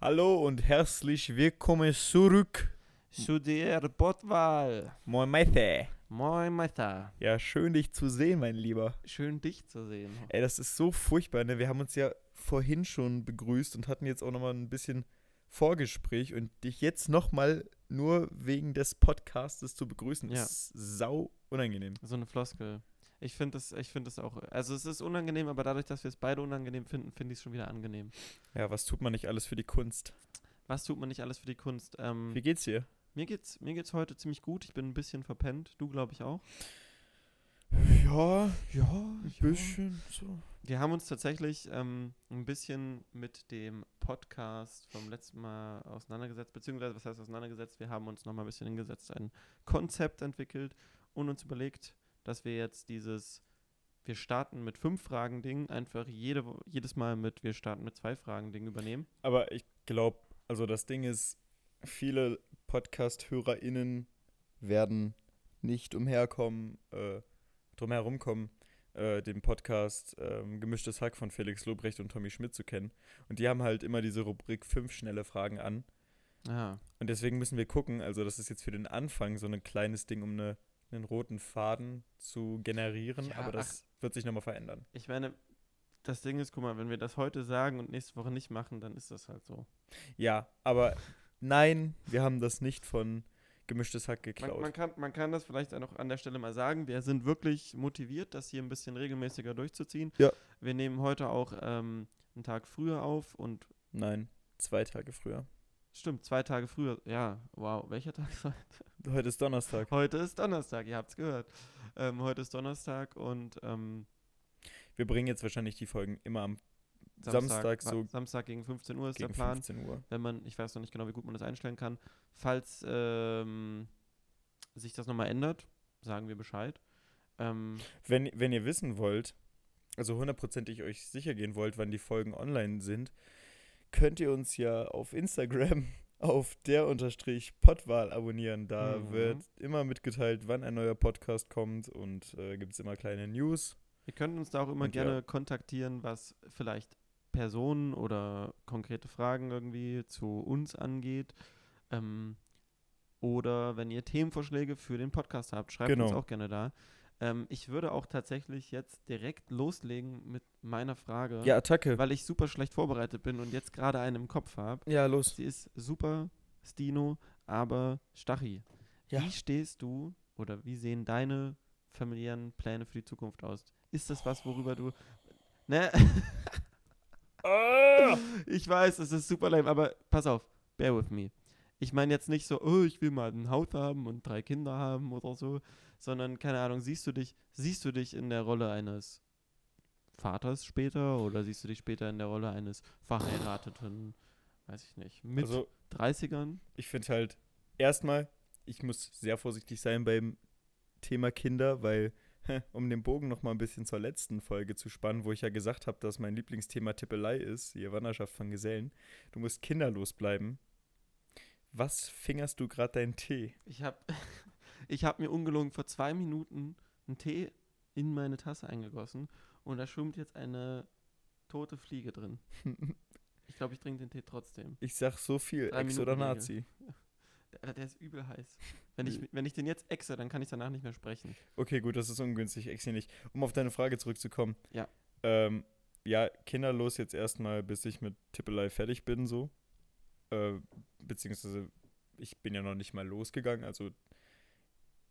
Hallo und herzlich willkommen zurück. Zu der Botwahl. Moin Meister. Moin, Meister. Ja, schön dich zu sehen, mein Lieber. Schön dich zu sehen. Ey, das ist so furchtbar, ne? Wir haben uns ja vorhin schon begrüßt und hatten jetzt auch nochmal ein bisschen Vorgespräch und dich jetzt nochmal nur wegen des Podcastes zu begrüßen, Ja. ist sau unangenehm. So eine Floskel. Ich finde das, ich finde das auch. Also es ist unangenehm, aber dadurch, dass wir es beide unangenehm finden, finde ich es schon wieder angenehm. Ja, was tut man nicht alles für die Kunst? Was tut man nicht alles für die Kunst? Ähm, Wie geht's dir? mir geht's, mir geht's heute ziemlich gut. Ich bin ein bisschen verpennt. Du, glaube ich, auch. Ja, Ja, ein bisschen so. Wir haben uns tatsächlich ähm, ein bisschen mit dem Podcast vom letzten Mal auseinandergesetzt, beziehungsweise, was heißt auseinandergesetzt? Wir haben uns nochmal ein bisschen hingesetzt, ein Konzept entwickelt und uns überlegt, dass wir jetzt dieses, wir starten mit fünf Fragen-Ding, einfach jede, jedes Mal mit, wir starten mit zwei Fragen-Ding übernehmen. Aber ich glaube, also das Ding ist, viele Podcast-HörerInnen werden nicht umherkommen, äh, drum herumkommen, äh, den Podcast ähm, Gemischtes Hack von Felix Lobrecht und Tommy Schmidt zu kennen. Und die haben halt immer diese Rubrik fünf schnelle Fragen an. Ja, Und deswegen müssen wir gucken, also das ist jetzt für den Anfang so ein kleines Ding, um eine, einen roten Faden zu generieren, Ja, aber das wird sich nochmal verändern. ich meine, das Ding ist, guck mal, wenn wir das heute sagen und nächste Woche nicht machen, dann ist das halt so. Ja, aber nein, wir haben das nicht von Gemischtes Hack Man, geklaut. man, kann, man kann das vielleicht auch an der Stelle mal sagen. Wir sind wirklich motiviert, das hier ein bisschen regelmäßiger durchzuziehen. Ja. Wir nehmen heute auch ähm, einen Tag früher auf und Nein, zwei Tage früher. stimmt, zwei Tage früher. Ja, wow, welcher Tag ist heute? Heute ist Donnerstag. Heute ist Donnerstag, ihr habt's gehört. Ähm, heute ist Donnerstag und ähm, Wir bringen jetzt wahrscheinlich die Folgen immer am Samstag, Samstag so Samstag gegen 15 Uhr ist gegen der Plan. 15 Uhr. Wenn man, ich weiß noch nicht genau, wie gut man das einstellen kann. Falls ähm, sich das nochmal ändert, sagen wir Bescheid. Ähm, Wenn, wenn ihr wissen wollt, also hundertprozentig euch sicher gehen wollt, wann die Folgen online sind, könnt ihr uns ja auf Instagram auf der unterstrich Podwahl abonnieren. Da Mhm. wird immer mitgeteilt, wann ein neuer Podcast kommt und äh, gibt es immer kleine News. Ihr könnt uns da auch immer Und ja. gerne kontaktieren, was vielleicht Personen oder konkrete Fragen irgendwie zu uns angeht. Ähm, oder wenn ihr Themenvorschläge für den Podcast habt, schreibt uns Genau. auch gerne da. Ähm, ich würde auch tatsächlich jetzt direkt loslegen mit meiner Frage, Ja, Attacke. weil ich super schlecht vorbereitet bin und jetzt gerade einen im Kopf habe. Ja, los. Sie ist super Stino, aber Stachi. Ja. Wie stehst du oder wie sehen deine familiären Pläne für die Zukunft aus? Ist das was, worüber du. Ne? Ah! ich weiß, es ist super lame, aber pass auf, bear with me. Ich meine jetzt nicht so, oh, ich will mal ein Haus haben und drei Kinder haben oder so, sondern keine Ahnung, siehst du dich, siehst du dich in der Rolle eines Vaters später oder siehst du dich später in der Rolle eines verheirateten, weiß ich nicht, mit Also, 30ern? ich finde halt, erstmal, ich muss sehr vorsichtig sein beim Thema Kinder, weil, um den Bogen noch mal ein bisschen zur letzten Folge zu spannen, wo ich ja gesagt habe, dass mein Lieblingsthema Tippelei ist, die Wanderschaft von Gesellen, du musst kinderlos bleiben. Was fingerst du gerade deinen Tee? Ich habe ich hab mir ungelogen vor zwei Minuten einen Tee in meine Tasse eingegossen und da schwimmt jetzt eine tote Fliege drin. Ich glaube, ich trinke den Tee trotzdem. Ich sag so viel, Drei Ex oder Minuten Nazi. Der, der ist übel heiß. Wenn ich, wenn ich den jetzt exe, dann kann ich danach nicht mehr sprechen. Okay, gut, das ist ungünstig, Ex hier nicht. Um auf deine Frage zurückzukommen. Ja. Ähm, ja, kinderlos jetzt erstmal, bis ich mit Tippelei fertig bin, so. Äh, beziehungsweise, ich bin ja noch nicht mal losgegangen. Also,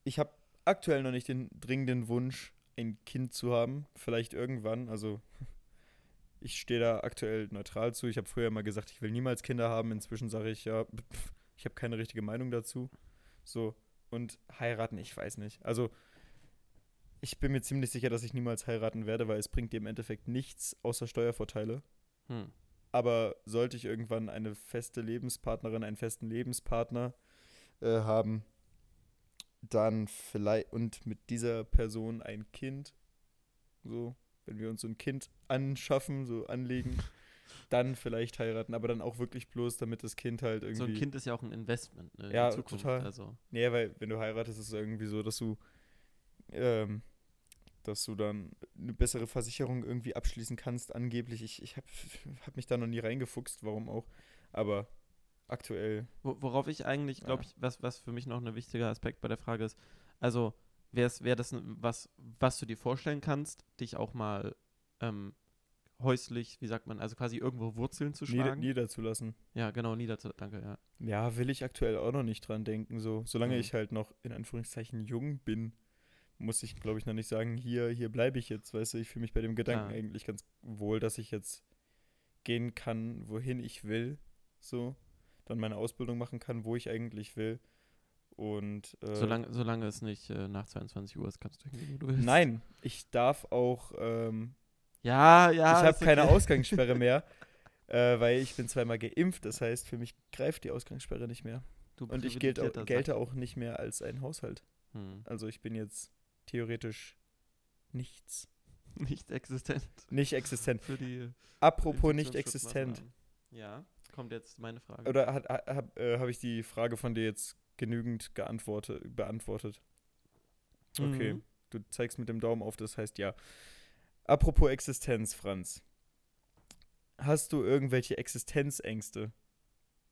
ich habe aktuell noch nicht den dringenden Wunsch, ein Kind zu haben. Vielleicht irgendwann. Also, ich stehe da aktuell neutral zu. Ich habe früher mal gesagt, ich will niemals Kinder haben. Inzwischen sage ich, ja, ich habe keine richtige Meinung dazu. So. Und heiraten, ich weiß nicht. Also, ich bin mir ziemlich sicher, dass ich niemals heiraten werde, weil es bringt dir im Endeffekt nichts außer Steuervorteile. Hm. Aber sollte ich irgendwann eine feste Lebenspartnerin, einen festen Lebenspartner äh, haben, dann vielleicht und mit dieser Person ein Kind, so, wenn wir uns so ein Kind anschaffen, so anlegen, dann vielleicht heiraten, aber dann auch wirklich bloß, damit das Kind halt irgendwie. So ein Kind ist ja auch ein Investment ne, in Ja, Zukunft. total. Also, Nee, weil wenn du heiratest, ist es irgendwie so, dass du, ähm, dass du dann eine bessere Versicherung irgendwie abschließen kannst, angeblich. Ich, ich habe hab mich da noch nie reingefuchst, warum auch. Aber aktuell. Wo, worauf ich eigentlich, glaube ich, was, was für mich noch ein wichtiger Aspekt bei der Frage ist, also wäre wär das was, was du dir vorstellen kannst, dich auch mal ähm, häuslich, wie sagt man, also quasi irgendwo Wurzeln zu Nieder, schlagen? niederzulassen. ja, genau, niederzu, danke, ja. Ja, will ich aktuell auch noch nicht dran denken. So, solange Mhm. ich halt noch in Anführungszeichen jung bin, muss ich, glaube ich, noch nicht sagen, hier, hier bleibe ich jetzt. Weißt du, ich fühle mich bei dem Gedanken Klar. eigentlich ganz wohl, dass ich jetzt gehen kann, wohin ich will. So, dann meine Ausbildung machen kann, wo ich eigentlich will. Und äh, Solange, solange es nicht äh, nach 22 Uhr ist, kannst du hingehen, wo du willst. nein, ich darf auch ähm, Ja, ja. ich habe ist keine okay. Ausgangssperre mehr, äh, weil ich bin zweimal geimpft. Das heißt, für mich greift die Ausgangssperre nicht mehr. Du Und ich gilt, gelte auch nicht mehr als ein Haushalt. Hm. Also ich bin jetzt theoretisch nichts. Nicht existent. Nicht existent. Für die Apropos nicht existent. Ja, kommt jetzt meine Frage. Oder hat- ha- hab, äh, habe ich die Frage von dir jetzt genügend geantwortet, beantwortet? Okay. Mhm. Du zeigst mit dem Daumen auf, das heißt ja. Apropos Existenz, Franz. Hast du irgendwelche Existenzängste?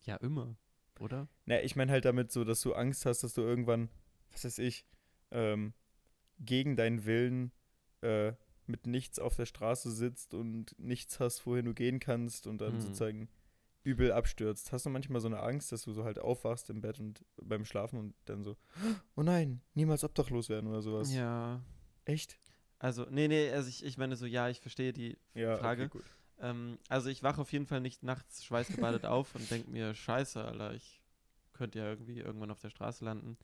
Ja, immer, oder? Na, ich meine halt damit so, dass du Angst hast, dass du irgendwann, was weiß ich, ähm, gegen deinen Willen äh, mit nichts auf der Straße sitzt und nichts hast, wohin du gehen kannst und dann Mhm. sozusagen übel abstürzt. Hast du manchmal so eine Angst, dass du so halt aufwachst im Bett und beim Schlafen und dann so, oh nein, niemals obdachlos werden oder sowas? Ja. Echt? Also, nee, nee, also ich, ich meine so, ja, ich verstehe die Ja, Frage. okay. Ähm, also ich wache auf jeden Fall nicht nachts schweißgebadet auf und denke mir, scheiße, Alter, ich könnte ja irgendwie irgendwann auf der Straße landen.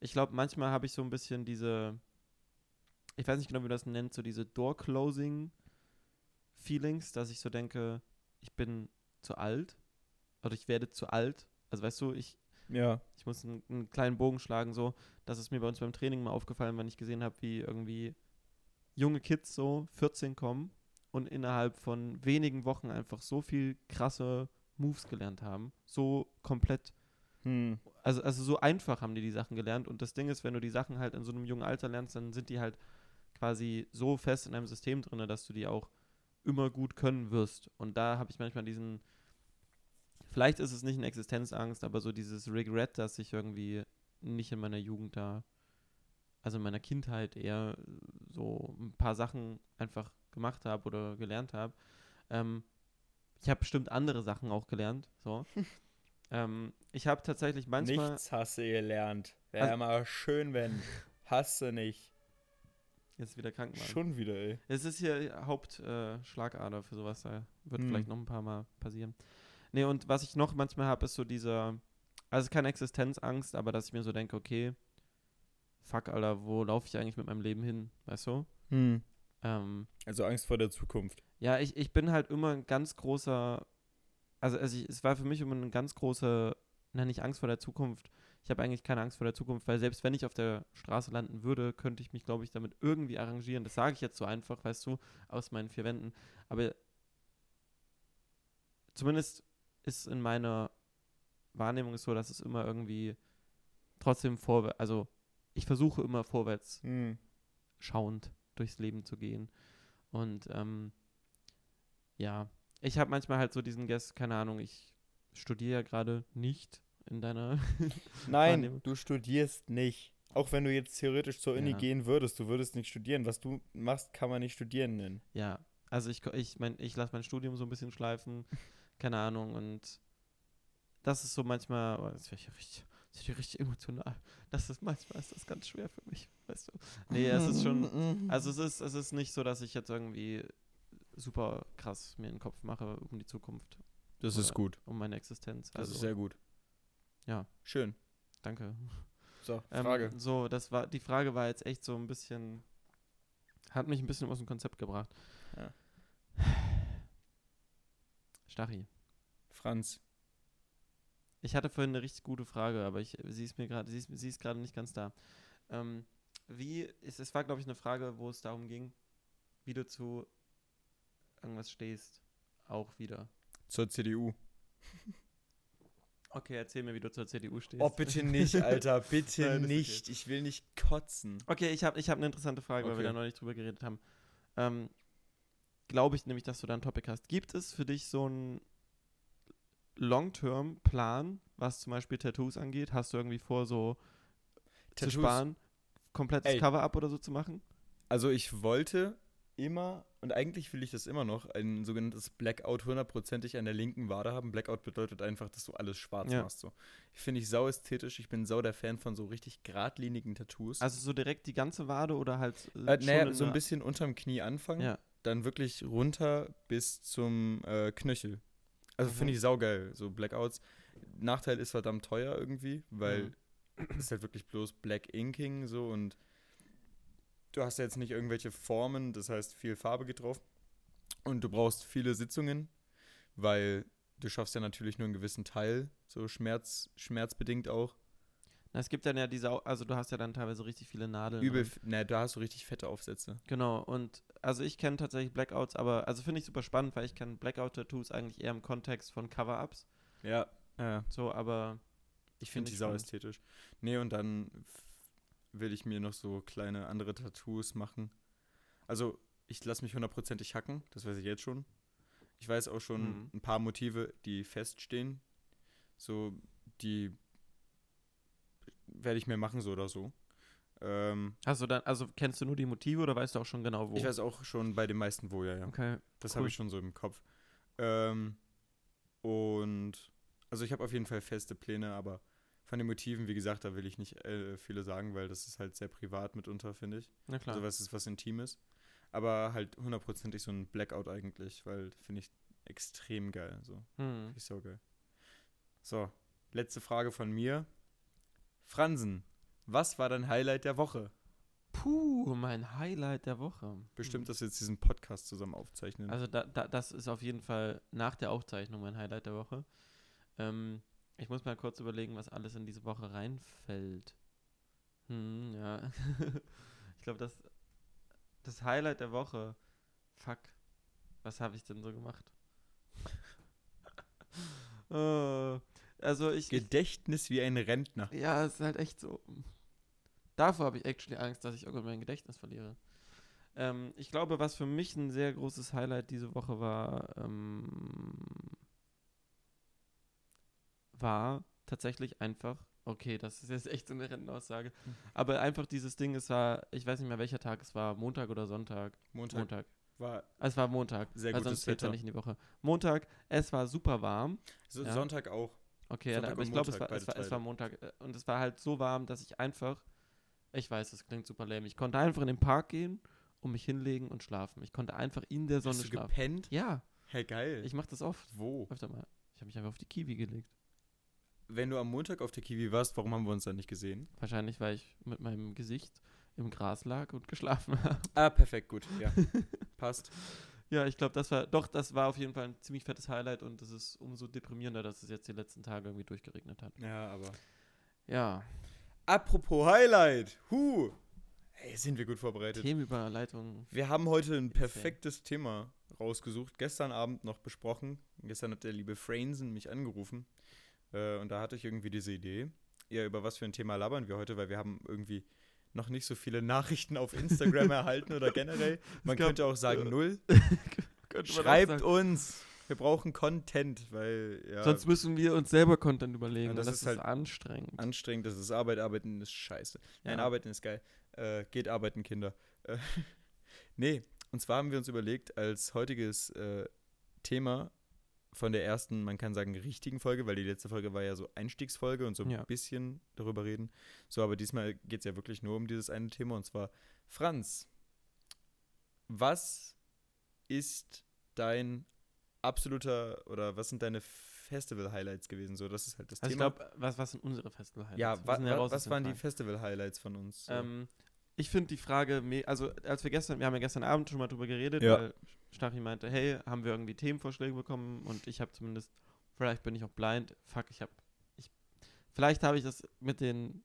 Ich glaube, manchmal habe ich so ein bisschen diese, ich weiß nicht genau, wie man das nennt, so diese Door-Closing-Feelings, dass ich so denke, ich bin zu alt oder ich werde zu alt. Also weißt du, ich, Ja, ich muss einen, einen kleinen Bogen schlagen, so. Das ist mir bei uns beim Training mal aufgefallen, wenn ich gesehen habe, wie irgendwie junge Kids so 14 kommen und innerhalb von wenigen Wochen einfach so viel krasse Moves gelernt haben. So komplett, hm. also, also so einfach haben die die Sachen gelernt. Und das Ding ist, wenn du die Sachen halt in so einem jungen Alter lernst, dann sind die halt quasi so fest in einem System drin, dass du die auch immer gut können wirst. Und da habe ich manchmal diesen, vielleicht ist es nicht eine Existenzangst, aber so dieses Regret, dass ich irgendwie nicht in meiner Jugend da, also in meiner Kindheit eher so ein paar Sachen einfach gemacht habe oder gelernt habe. Ähm, ich habe bestimmt andere Sachen auch gelernt, so. ähm, ich habe tatsächlich manchmal, Nichts hast du gelernt. Wäre Also- mal schön, wenn. Hast du nicht. Jetzt wieder krank machen. Schon wieder, ey. Es ist hier Hauptschlagader äh, für sowas, da wird Hm. vielleicht noch ein paar Mal passieren. Nee, und was ich noch manchmal habe, ist so dieser, also keine Existenzangst, aber dass ich mir so denke, okay, fuck, Alter, wo laufe ich eigentlich mit meinem Leben hin, weißt du? Hm. Ähm, Also Angst vor der Zukunft. ja, ich, ich bin halt immer ein ganz großer, also, also ich, es war für mich immer eine ganz große, na nicht Angst vor der Zukunft. Ich habe eigentlich keine Angst vor der Zukunft, weil selbst wenn ich auf der Straße landen würde, könnte ich mich, glaube ich, damit irgendwie arrangieren. Das sage ich jetzt so einfach, weißt du, aus meinen vier Wänden. Aber zumindest ist in meiner Wahrnehmung so, dass es immer irgendwie trotzdem vorwärts, also ich versuche immer vorwärts Hm. schauend durchs Leben zu gehen. Und ähm, ja, ich habe manchmal halt so diesen Guess, keine Ahnung, ich studiere ja gerade nicht in deiner. Nein, du studierst nicht. Auch wenn du jetzt theoretisch zur Uni Ja. gehen würdest, du würdest nicht studieren. Was du machst, kann man nicht studieren nennen. ja, also ich, ich mein, ich lasse mein Studium so ein bisschen schleifen, keine Ahnung, und das ist so manchmal, oh, das wird ja richtig, das ja richtig emotional. Das ist manchmal ist das ganz schwer für mich, weißt du. Nee, es ist schon, Also es ist, es ist nicht so, dass ich jetzt irgendwie super krass mir den Kopf mache um die Zukunft, das oder- ist gut. um meine Existenz. Das Also ist sehr gut. Ja. Schön. danke. So, Ähm, Frage. so, das war, die Frage war jetzt echt so ein bisschen, hat mich ein bisschen aus dem Konzept gebracht. Ja. Stachy, Franz. ich hatte vorhin eine richtig gute Frage, aber ich, sie ist mir gerade, sie ist, sie ist gerade nicht ganz da. Ähm, wie, ist, es war glaube ich eine Frage, wo es darum ging, wie du zu irgendwas stehst, auch wieder. Zur CDU. Okay, erzähl mir, wie du zur CDU stehst. Oh, bitte nicht, Alter. Bitte Nein, ist okay. nicht. Ich will nicht kotzen. Okay, ich habe ich hab eine interessante Frage, weil wir Okay. da noch nicht drüber geredet haben. Ähm, Glaube ich nämlich, dass du da ein Topic hast. Gibt es für dich so ein Long-Term-Plan, was zum Beispiel Tattoos angeht? Hast du irgendwie vor, so zu sparen, komplettes. Cover-Up oder so zu machen? Also ich wollte immer, und eigentlich will ich das immer noch, ein sogenanntes Blackout hundertprozentig an der linken Wade haben. Blackout bedeutet einfach, dass du alles schwarz Ja. machst. So. Ich finde ich sau ästhetisch. Ich bin sau der Fan von so richtig geradlinigen Tattoos. Also so direkt die ganze Wade oder halt äh, äh, naja, so ein bisschen unterm Knie anfangen, Ja. dann wirklich runter bis zum äh, Knöchel. Also Mhm. finde ich saugeil, so Blackouts. Nachteil ist verdammt teuer irgendwie, weil Mhm. es ist halt wirklich bloß Black Inking so und du hast ja jetzt nicht irgendwelche Formen, das heißt viel Farbe geht drauf. Und du brauchst viele Sitzungen, weil du schaffst ja natürlich nur einen gewissen Teil, so Schmerz, schmerzbedingt auch. Na, es gibt dann ja diese, also du hast ja dann teilweise richtig viele Nadeln. Übel, ne, da hast du richtig fette Aufsätze. Genau, und also ich kenne tatsächlich Blackouts, aber also finde ich super spannend, weil ich kenne Blackout-Tattoos eigentlich eher im Kontext von Cover-Ups. Ja, ja. So, aber Ich Find finde die ich sau ästhetisch. Nee, und dann will ich mir noch so kleine andere Tattoos machen. Also, ich lasse mich hundertprozentig hacken, das weiß ich jetzt schon. Ich weiß auch schon Mhm. ein paar Motive, die feststehen. So, die werde ich mir machen, so oder so. Ähm, hast du dann, also kennst du nur die Motive oder weißt du auch schon genau wo? Ich weiß auch schon bei den meisten wo, ja, ja. Okay. Das Cool. habe ich schon so im Kopf. Ähm, und also ich habe auf jeden Fall feste Pläne, aber von den Motiven, wie gesagt, da will ich nicht äh, viele sagen, weil das ist halt sehr privat mitunter, finde ich. Na klar. Also was ist was Intimes. Aber halt hundertprozentig so ein Blackout eigentlich, weil finde ich extrem geil. So, Hm. finde ich so geil. So, letzte Frage von mir. Fransen, was war dein Highlight der Woche? Puh, mein Highlight der Woche. Bestimmt, dass wir jetzt diesen Podcast zusammen aufzeichnen. Also da, da, das ist auf jeden Fall nach der Aufzeichnung mein Highlight der Woche. Ähm, ich muss mal kurz überlegen, was alles in diese Woche reinfällt. Hm, ja. ich glaube, das, das Highlight der Woche. Fuck. Was habe ich denn so gemacht? Äh, also ich, ich Gedächtnis wie ein Rentner. ja, es ist halt echt so. Davor habe ich actually Angst, dass ich irgendwann mein Gedächtnis verliere. Ähm, ich glaube, was für mich ein sehr großes Highlight diese Woche war, ähm, war tatsächlich einfach, okay, das ist jetzt echt so eine Rentenaussage, aber einfach dieses Ding, es war, ich weiß nicht mehr welcher Tag es war, Montag oder Sonntag. Montag, Montag. war Es war Montag. Sehr weil gutes sonst ja Wetter. nicht in die Woche. Montag, es war super warm. so Ja. Sonntag auch. Okay, ja, Sonntag aber und ich glaube, es war, es, war, es war. Montag äh, und es war halt so warm, dass ich einfach, ich weiß, das klingt super lame, ich konnte einfach in den Park gehen und mich hinlegen und schlafen. Ich konnte einfach in der Sonne Hast du schlafen. gepennt? Ja, Hey, geil. ich mache das oft, Wo? öfter mal. Ich habe mich einfach auf die Kiwi gelegt. Wenn du am Montag auf der Kiwi warst, warum haben wir uns dann nicht gesehen? Wahrscheinlich, weil ich mit meinem Gesicht im Gras lag und geschlafen habe. Ah, perfekt, gut. Ja. Passt. ja, ich glaube, das war, doch, das war auf jeden Fall ein ziemlich fettes Highlight und es ist umso deprimierender, dass es jetzt die letzten Tage irgendwie durchgeregnet hat. Ja, aber. Ja, Apropos Highlight. Huh. Hey, sind wir gut vorbereitet. Themenüberleitung. Wir haben heute ein perfektes Thema rausgesucht. Gestern Abend noch besprochen. Gestern hat der liebe Frainsen mich angerufen. Äh, und da hatte ich irgendwie diese Idee. Ja, über was für ein Thema labern wir heute, weil wir haben irgendwie noch nicht so viele Nachrichten auf Instagram erhalten oder generell. Man gab- könnte auch sagen null. Könnte man auch Schreibt sagen. uns. Wir brauchen Content, weil ja, Sonst müssen wir uns selber Content überlegen. Ja, das das, ist ist, halt anstrengend. anstrengend, das ist Arbeit, Arbeiten ist scheiße. Nein, Ja. Arbeiten ist geil. Äh, geht arbeiten, Kinder. Äh, nee, und zwar haben wir uns überlegt, als heutiges äh, Thema von der ersten, man kann sagen, richtigen Folge, weil die letzte Folge war ja so Einstiegsfolge und so ein Ja. bisschen darüber reden. So, aber diesmal geht es ja wirklich nur um dieses eine Thema und zwar, Franz, was ist dein absoluter oder was sind deine Festival-Highlights gewesen? So, das ist halt das Also ich Thema. glaube, was, was sind unsere Festival-Highlights? Ja, wa was waren die. Festival-Highlights von uns? So? Ähm, ich finde die Frage, also als wir gestern, wir haben ja gestern Abend schon mal drüber geredet, Ja. weil Stachy meinte, hey, haben wir irgendwie Themenvorschläge bekommen und ich habe zumindest, vielleicht bin ich auch blind, fuck, ich habe, ich, vielleicht habe ich das mit den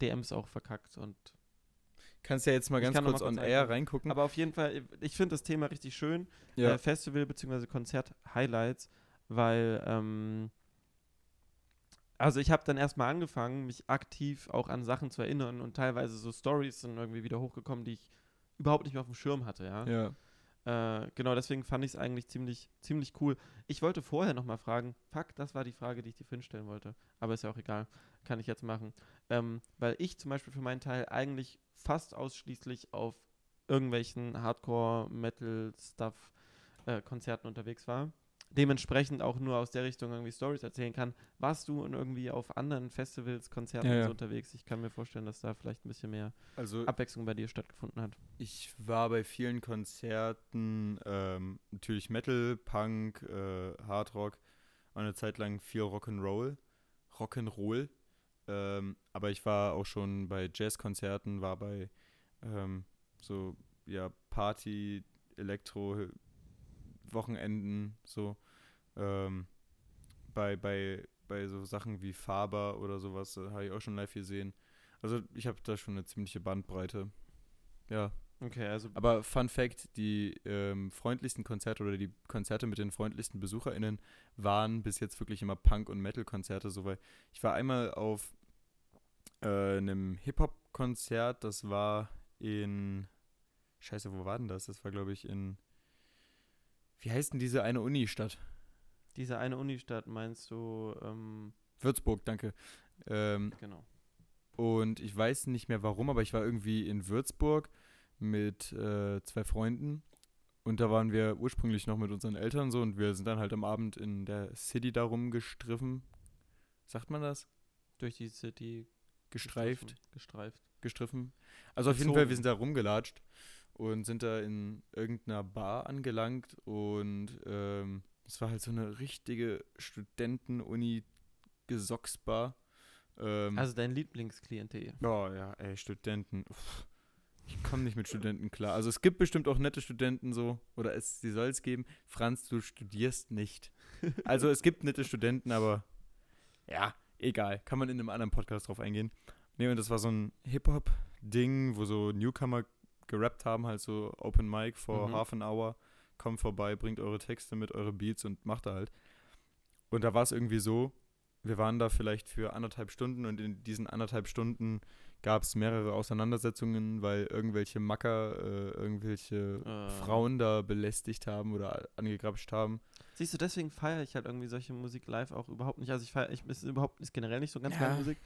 DMs auch verkackt und, Kannst ja jetzt mal ganz kurz mal kurz on air reingucken. reingucken. aber auf jeden Fall, ich finde das Thema richtig schön, ja. äh, Festival- bzw. Konzert-Highlights, weil, ähm, also ich habe dann erstmal angefangen, mich aktiv auch an Sachen zu erinnern und teilweise so Stories sind irgendwie wieder hochgekommen, die ich überhaupt nicht mehr auf dem Schirm hatte, ja. ja. Äh, genau, deswegen fand ich es eigentlich ziemlich, ziemlich cool. Ich wollte vorher nochmal fragen, fuck, das war die Frage, die ich dir vorhin stellen wollte. Aber ist ja auch egal, kann ich jetzt machen. Ähm, weil ich zum Beispiel für meinen Teil eigentlich fast ausschließlich auf irgendwelchen Hardcore-Metal-Stuff-Konzerten äh, unterwegs war dementsprechend auch nur aus der Richtung irgendwie Stories erzählen kann. Warst du irgendwie auf anderen Festivals, Konzerten ja, ja. So unterwegs? Ich kann mir vorstellen, dass da vielleicht ein bisschen mehr also, Abwechslung bei dir stattgefunden hat. Ich war bei vielen Konzerten, ähm, natürlich Metal, Punk, äh, Hardrock, eine Zeit lang viel Rock'n'Roll, Rock'n'Roll. Ähm, aber ich war auch schon bei Jazzkonzerten, war bei ähm, so ja Party, Elektro, Wochenenden so ähm, bei, bei, bei so Sachen wie Faber oder sowas äh, habe ich auch schon live gesehen. Also ich habe da schon eine ziemliche Bandbreite. Ja. Okay, also. Aber Fun Fact: Die ähm, freundlichsten Konzerte oder die Konzerte mit den freundlichsten BesucherInnen waren bis jetzt wirklich immer Punk- und Metal-Konzerte. So, weil ich war einmal auf äh, einem Hip-Hop-Konzert, das war in. Scheiße, wo war denn das? Das war, glaube ich, in wie heißt denn diese eine Unistadt? Diese eine Unistadt meinst du? Ähm Würzburg, danke. Ähm, genau. Und ich weiß nicht mehr warum, aber ich war irgendwie in Würzburg mit äh, zwei Freunden. Und da waren wir ursprünglich noch mit unseren Eltern so und wir sind dann halt am Abend in der City da rumgestriffen. Sagt man das? Durch die City gestreift. Gestreift. Gestriffen. Also auf jeden Fall, wir sind da rumgelatscht und sind da in irgendeiner Bar angelangt und ähm, es war halt so eine richtige Studenten-Uni-Gesocksbar. Ähm, also dein Lieblingsklientel. Oh ja, ey, Studenten. Uff. Ich komme nicht mit Studenten klar. Also es gibt bestimmt auch nette Studenten so, oder es, sie soll es geben. Franz, du studierst nicht. Also es gibt nette Studenten, aber ja, egal. Kann man in einem anderen Podcast drauf eingehen. Nee, und das war so ein Hip-Hop-Ding, wo so Newcomer gerappt haben, halt so Open Mic for mhm. half an hour. Kommt vorbei, bringt eure Texte mit, eure Beats und macht da halt. Und da war es irgendwie so, wir waren da vielleicht für anderthalb Stunden und in diesen anderthalb Stunden gab es mehrere Auseinandersetzungen, weil irgendwelche Macker äh, irgendwelche äh. Frauen da belästigt haben oder angegrapscht haben. Siehst du, deswegen feiere ich halt irgendwie solche Musik live auch überhaupt nicht. Also ich feiere, ich ist überhaupt ist generell nicht so ganz ja. meine Musik,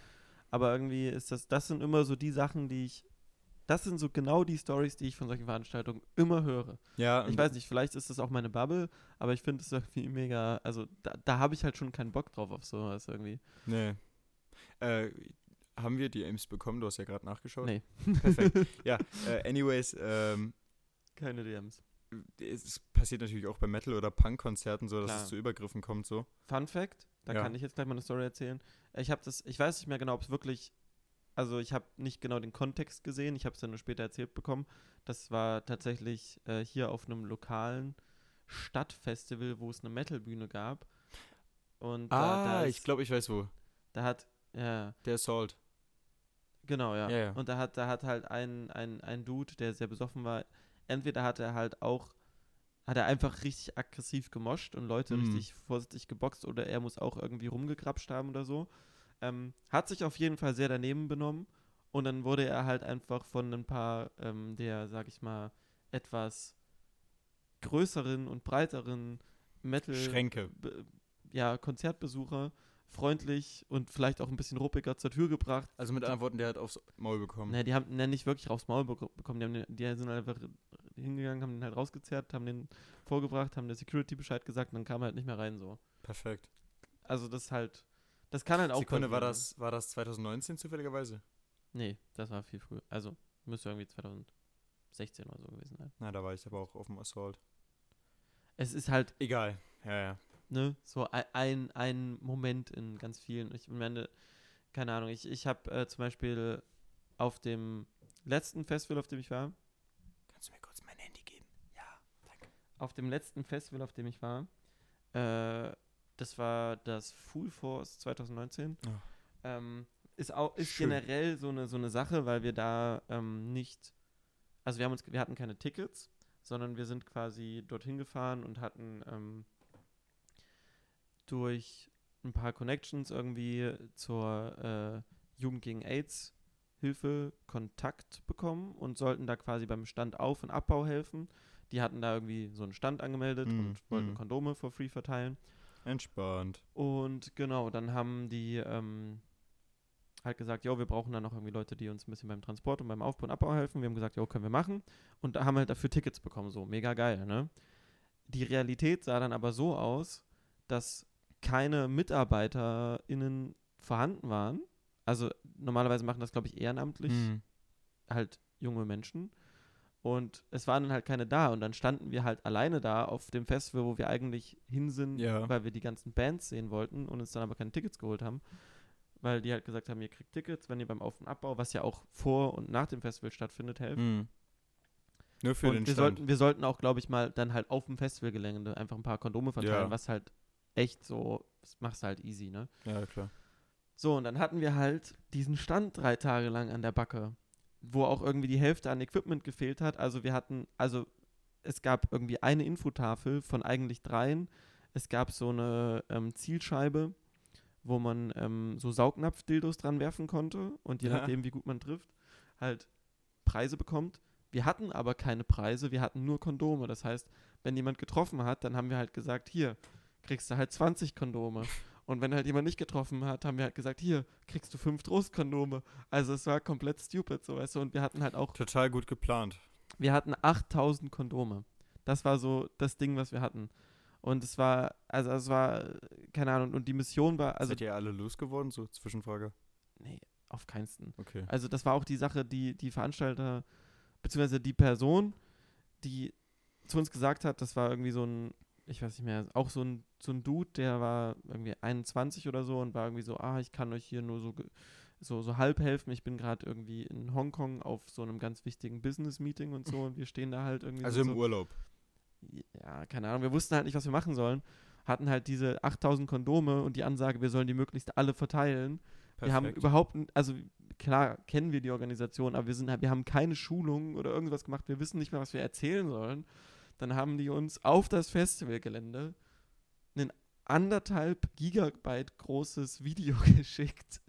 aber irgendwie ist das, das sind immer so die Sachen, die ich das sind so genau die Stories, die ich von solchen Veranstaltungen immer höre. Ja. Ich weiß nicht, vielleicht ist das auch meine Bubble, aber ich finde es irgendwie mega, also da, da habe ich halt schon keinen Bock drauf auf sowas irgendwie. Nee. Äh, haben wir die Aims bekommen? Du hast ja gerade nachgeschaut. Nee. Perfekt. ja, äh, anyways, ähm, keine DMs. Es passiert natürlich auch bei Metal- oder Punk-Konzerten so, dass Klar. es zu Übergriffen kommt so. Fun Fact, da ja. kann ich jetzt gleich mal eine Story erzählen. Ich habe das, ich weiß nicht mehr genau, ob es wirklich also ich habe nicht genau den Kontext gesehen, ich habe es dann nur später erzählt bekommen. Das war tatsächlich äh, hier auf einem lokalen Stadtfestival, wo es eine Metalbühne gab. Und ah, da, da ist, ich glaube, ich weiß wo. Da hat ja, der Assault. Genau, ja. ja, ja. Und da hat, da hat halt ein, ein, ein Dude, der sehr besoffen war, entweder hat er halt auch, hat er einfach richtig aggressiv gemoscht und Leute mhm. richtig vorsichtig geboxt oder er muss auch irgendwie rumgekrapscht haben oder so. Ähm, hat sich auf jeden Fall sehr daneben benommen und dann wurde er halt einfach von ein paar ähm, der, sag ich mal, etwas größeren und breiteren Metal Schränke. ja, Konzertbesucher freundlich und vielleicht auch ein bisschen ruppiger zur Tür gebracht. Also mit anderen Worten, der hat aufs Maul bekommen. Ne, die haben ne, nicht wirklich aufs Maul bekommen. Die, haben, die sind einfach hingegangen, haben den halt rausgezerrt, haben den vorgebracht, haben der Security Bescheid gesagt und dann kam er halt nicht mehr rein so. Perfekt. Also das ist halt das kann halt auch. Sekunde, war das, war das 2019 zufälligerweise? Nee, das war viel früher. Also, müsste irgendwie 2016 oder so gewesen sein. Na, da war ich aber auch auf dem Assault. Es ist halt. Egal, ja, ja. Ne, so ein, ein Moment in ganz vielen. Ich meine, keine Ahnung, ich, ich habe äh, zum Beispiel auf dem letzten Festival, auf dem ich war. Kannst du mir kurz mein Handy geben? Ja, danke. Auf dem letzten Festival, auf dem ich war, äh, das war das Full Force 2019. Oh. Ähm, ist auch ist generell so eine so eine Sache, weil wir da ähm, nicht, also wir haben uns, wir hatten keine Tickets, sondern wir sind quasi dorthin gefahren und hatten ähm, durch ein paar Connections irgendwie zur äh, Jugend gegen AIDS Hilfe Kontakt bekommen und sollten da quasi beim Stand auf und Abbau helfen. Die hatten da irgendwie so einen Stand angemeldet Mhm, und wollten mhm. Kondome for free verteilen. Entspannt. Und genau, dann haben die ähm, halt gesagt, jo, wir brauchen da noch irgendwie Leute, die uns ein bisschen beim Transport und beim Aufbau und Abbau helfen. Wir haben gesagt, jo, können wir machen. Und da haben wir halt dafür Tickets bekommen, so mega geil, ne? Die Realität sah dann aber so aus, dass keine MitarbeiterInnen vorhanden waren. Also normalerweise machen das, glaube ich, ehrenamtlich Mhm. halt junge Menschen. Und es waren dann halt keine da. Und dann standen wir halt alleine da auf dem Festival, wo wir eigentlich hin sind, Ja. weil wir die ganzen Bands sehen wollten und uns dann aber keine Tickets geholt haben. Weil die halt gesagt haben, ihr kriegt Tickets, wenn ihr beim Auf- und Abbau, was ja auch vor und nach dem Festival stattfindet, helft. Mhm. Nur für den und wir Stand. sollten, wir sollten auch, glaube ich, mal dann halt auf dem Festivalgelände einfach ein paar Kondome verteilen, Ja. was halt echt so, das machst du halt easy, ne? ja, klar. So, und dann hatten wir halt diesen Stand drei Tage lang an der Backe, wo auch irgendwie die Hälfte an Equipment gefehlt hat. Also wir hatten, also es gab irgendwie eine Infotafel von eigentlich dreien. Es gab so eine ähm, Zielscheibe, wo man ähm, so Saugnapf-Dildos dran werfen konnte und je Ja. nachdem, wie gut man trifft, halt Preise bekommt. Wir hatten aber keine Preise, wir hatten nur Kondome. Das heißt, wenn jemand getroffen hat, dann haben wir halt gesagt, hier, kriegst du halt 20 Kondome. Und wenn halt jemand nicht getroffen hat, haben wir halt gesagt, hier, kriegst du fünf Trostkondome. Also es war komplett stupid, so weißt du. Und wir hatten halt auch, Total gut geplant. wir hatten 8000 Kondome. Das war so das Ding, was wir hatten. Und es war, also es war, keine Ahnung, und die Mission war, also, Seid ihr alle losgeworden? So, Zwischenfrage. nee, auf keinsten. Okay. Also das war auch die Sache, die die Veranstalter, beziehungsweise die Person, die zu uns gesagt hat, das war irgendwie so ein, ich weiß nicht mehr, auch so ein, so ein Dude, der war irgendwie 21 oder so und war irgendwie so, ah, ich kann euch hier nur so, so, so halb helfen. Ich bin gerade irgendwie in Hongkong auf so einem ganz wichtigen Business-Meeting und so und wir stehen da halt irgendwie Also so, im Urlaub. ja, keine Ahnung, wir wussten halt nicht, was wir machen sollen. Hatten halt diese 8000 Kondome und die Ansage, wir sollen die möglichst alle verteilen. Wir haben Perfekt. überhaupt, also klar kennen wir die Organisation, aber wir, sind, halt- wir haben keine Schulung oder irgendwas gemacht. Wir wissen nicht mehr, was wir erzählen sollen. Dann haben die uns auf das Festivalgelände ein anderthalb Gigabyte großes Video geschickt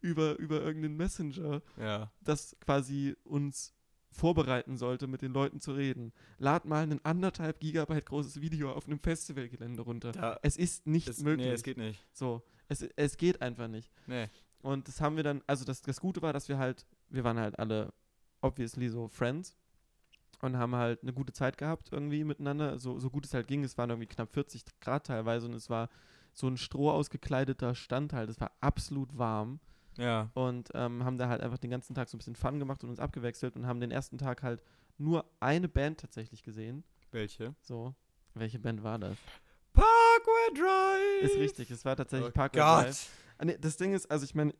über, über irgendeinen Messenger, Ja. das quasi uns vorbereiten sollte, mit den Leuten zu reden. Lad mal ein anderthalb Gigabyte großes Video auf einem Festivalgelände runter. Da, Es ist nicht es, möglich. Nee, es geht nicht. so, es, es geht einfach nicht. Nee. Und das haben wir dann, also das, das Gute war, dass wir halt, wir waren halt alle obviously so Friends und haben halt eine gute Zeit gehabt irgendwie miteinander, so, so gut es halt ging. Es waren irgendwie knapp 40 Grad teilweise und es war so ein Stroh ausgekleideter Stand halt. Es war absolut warm Ja. und ähm, haben da halt einfach den ganzen Tag so ein bisschen Fun gemacht und uns abgewechselt und haben den ersten Tag halt nur eine Band tatsächlich gesehen. Welche? So, welche Band war das? Parkway Drive! Ist richtig, es war tatsächlich Oh Parkway Gott. Drive. Ah, nee, das Ding ist, also ich meine,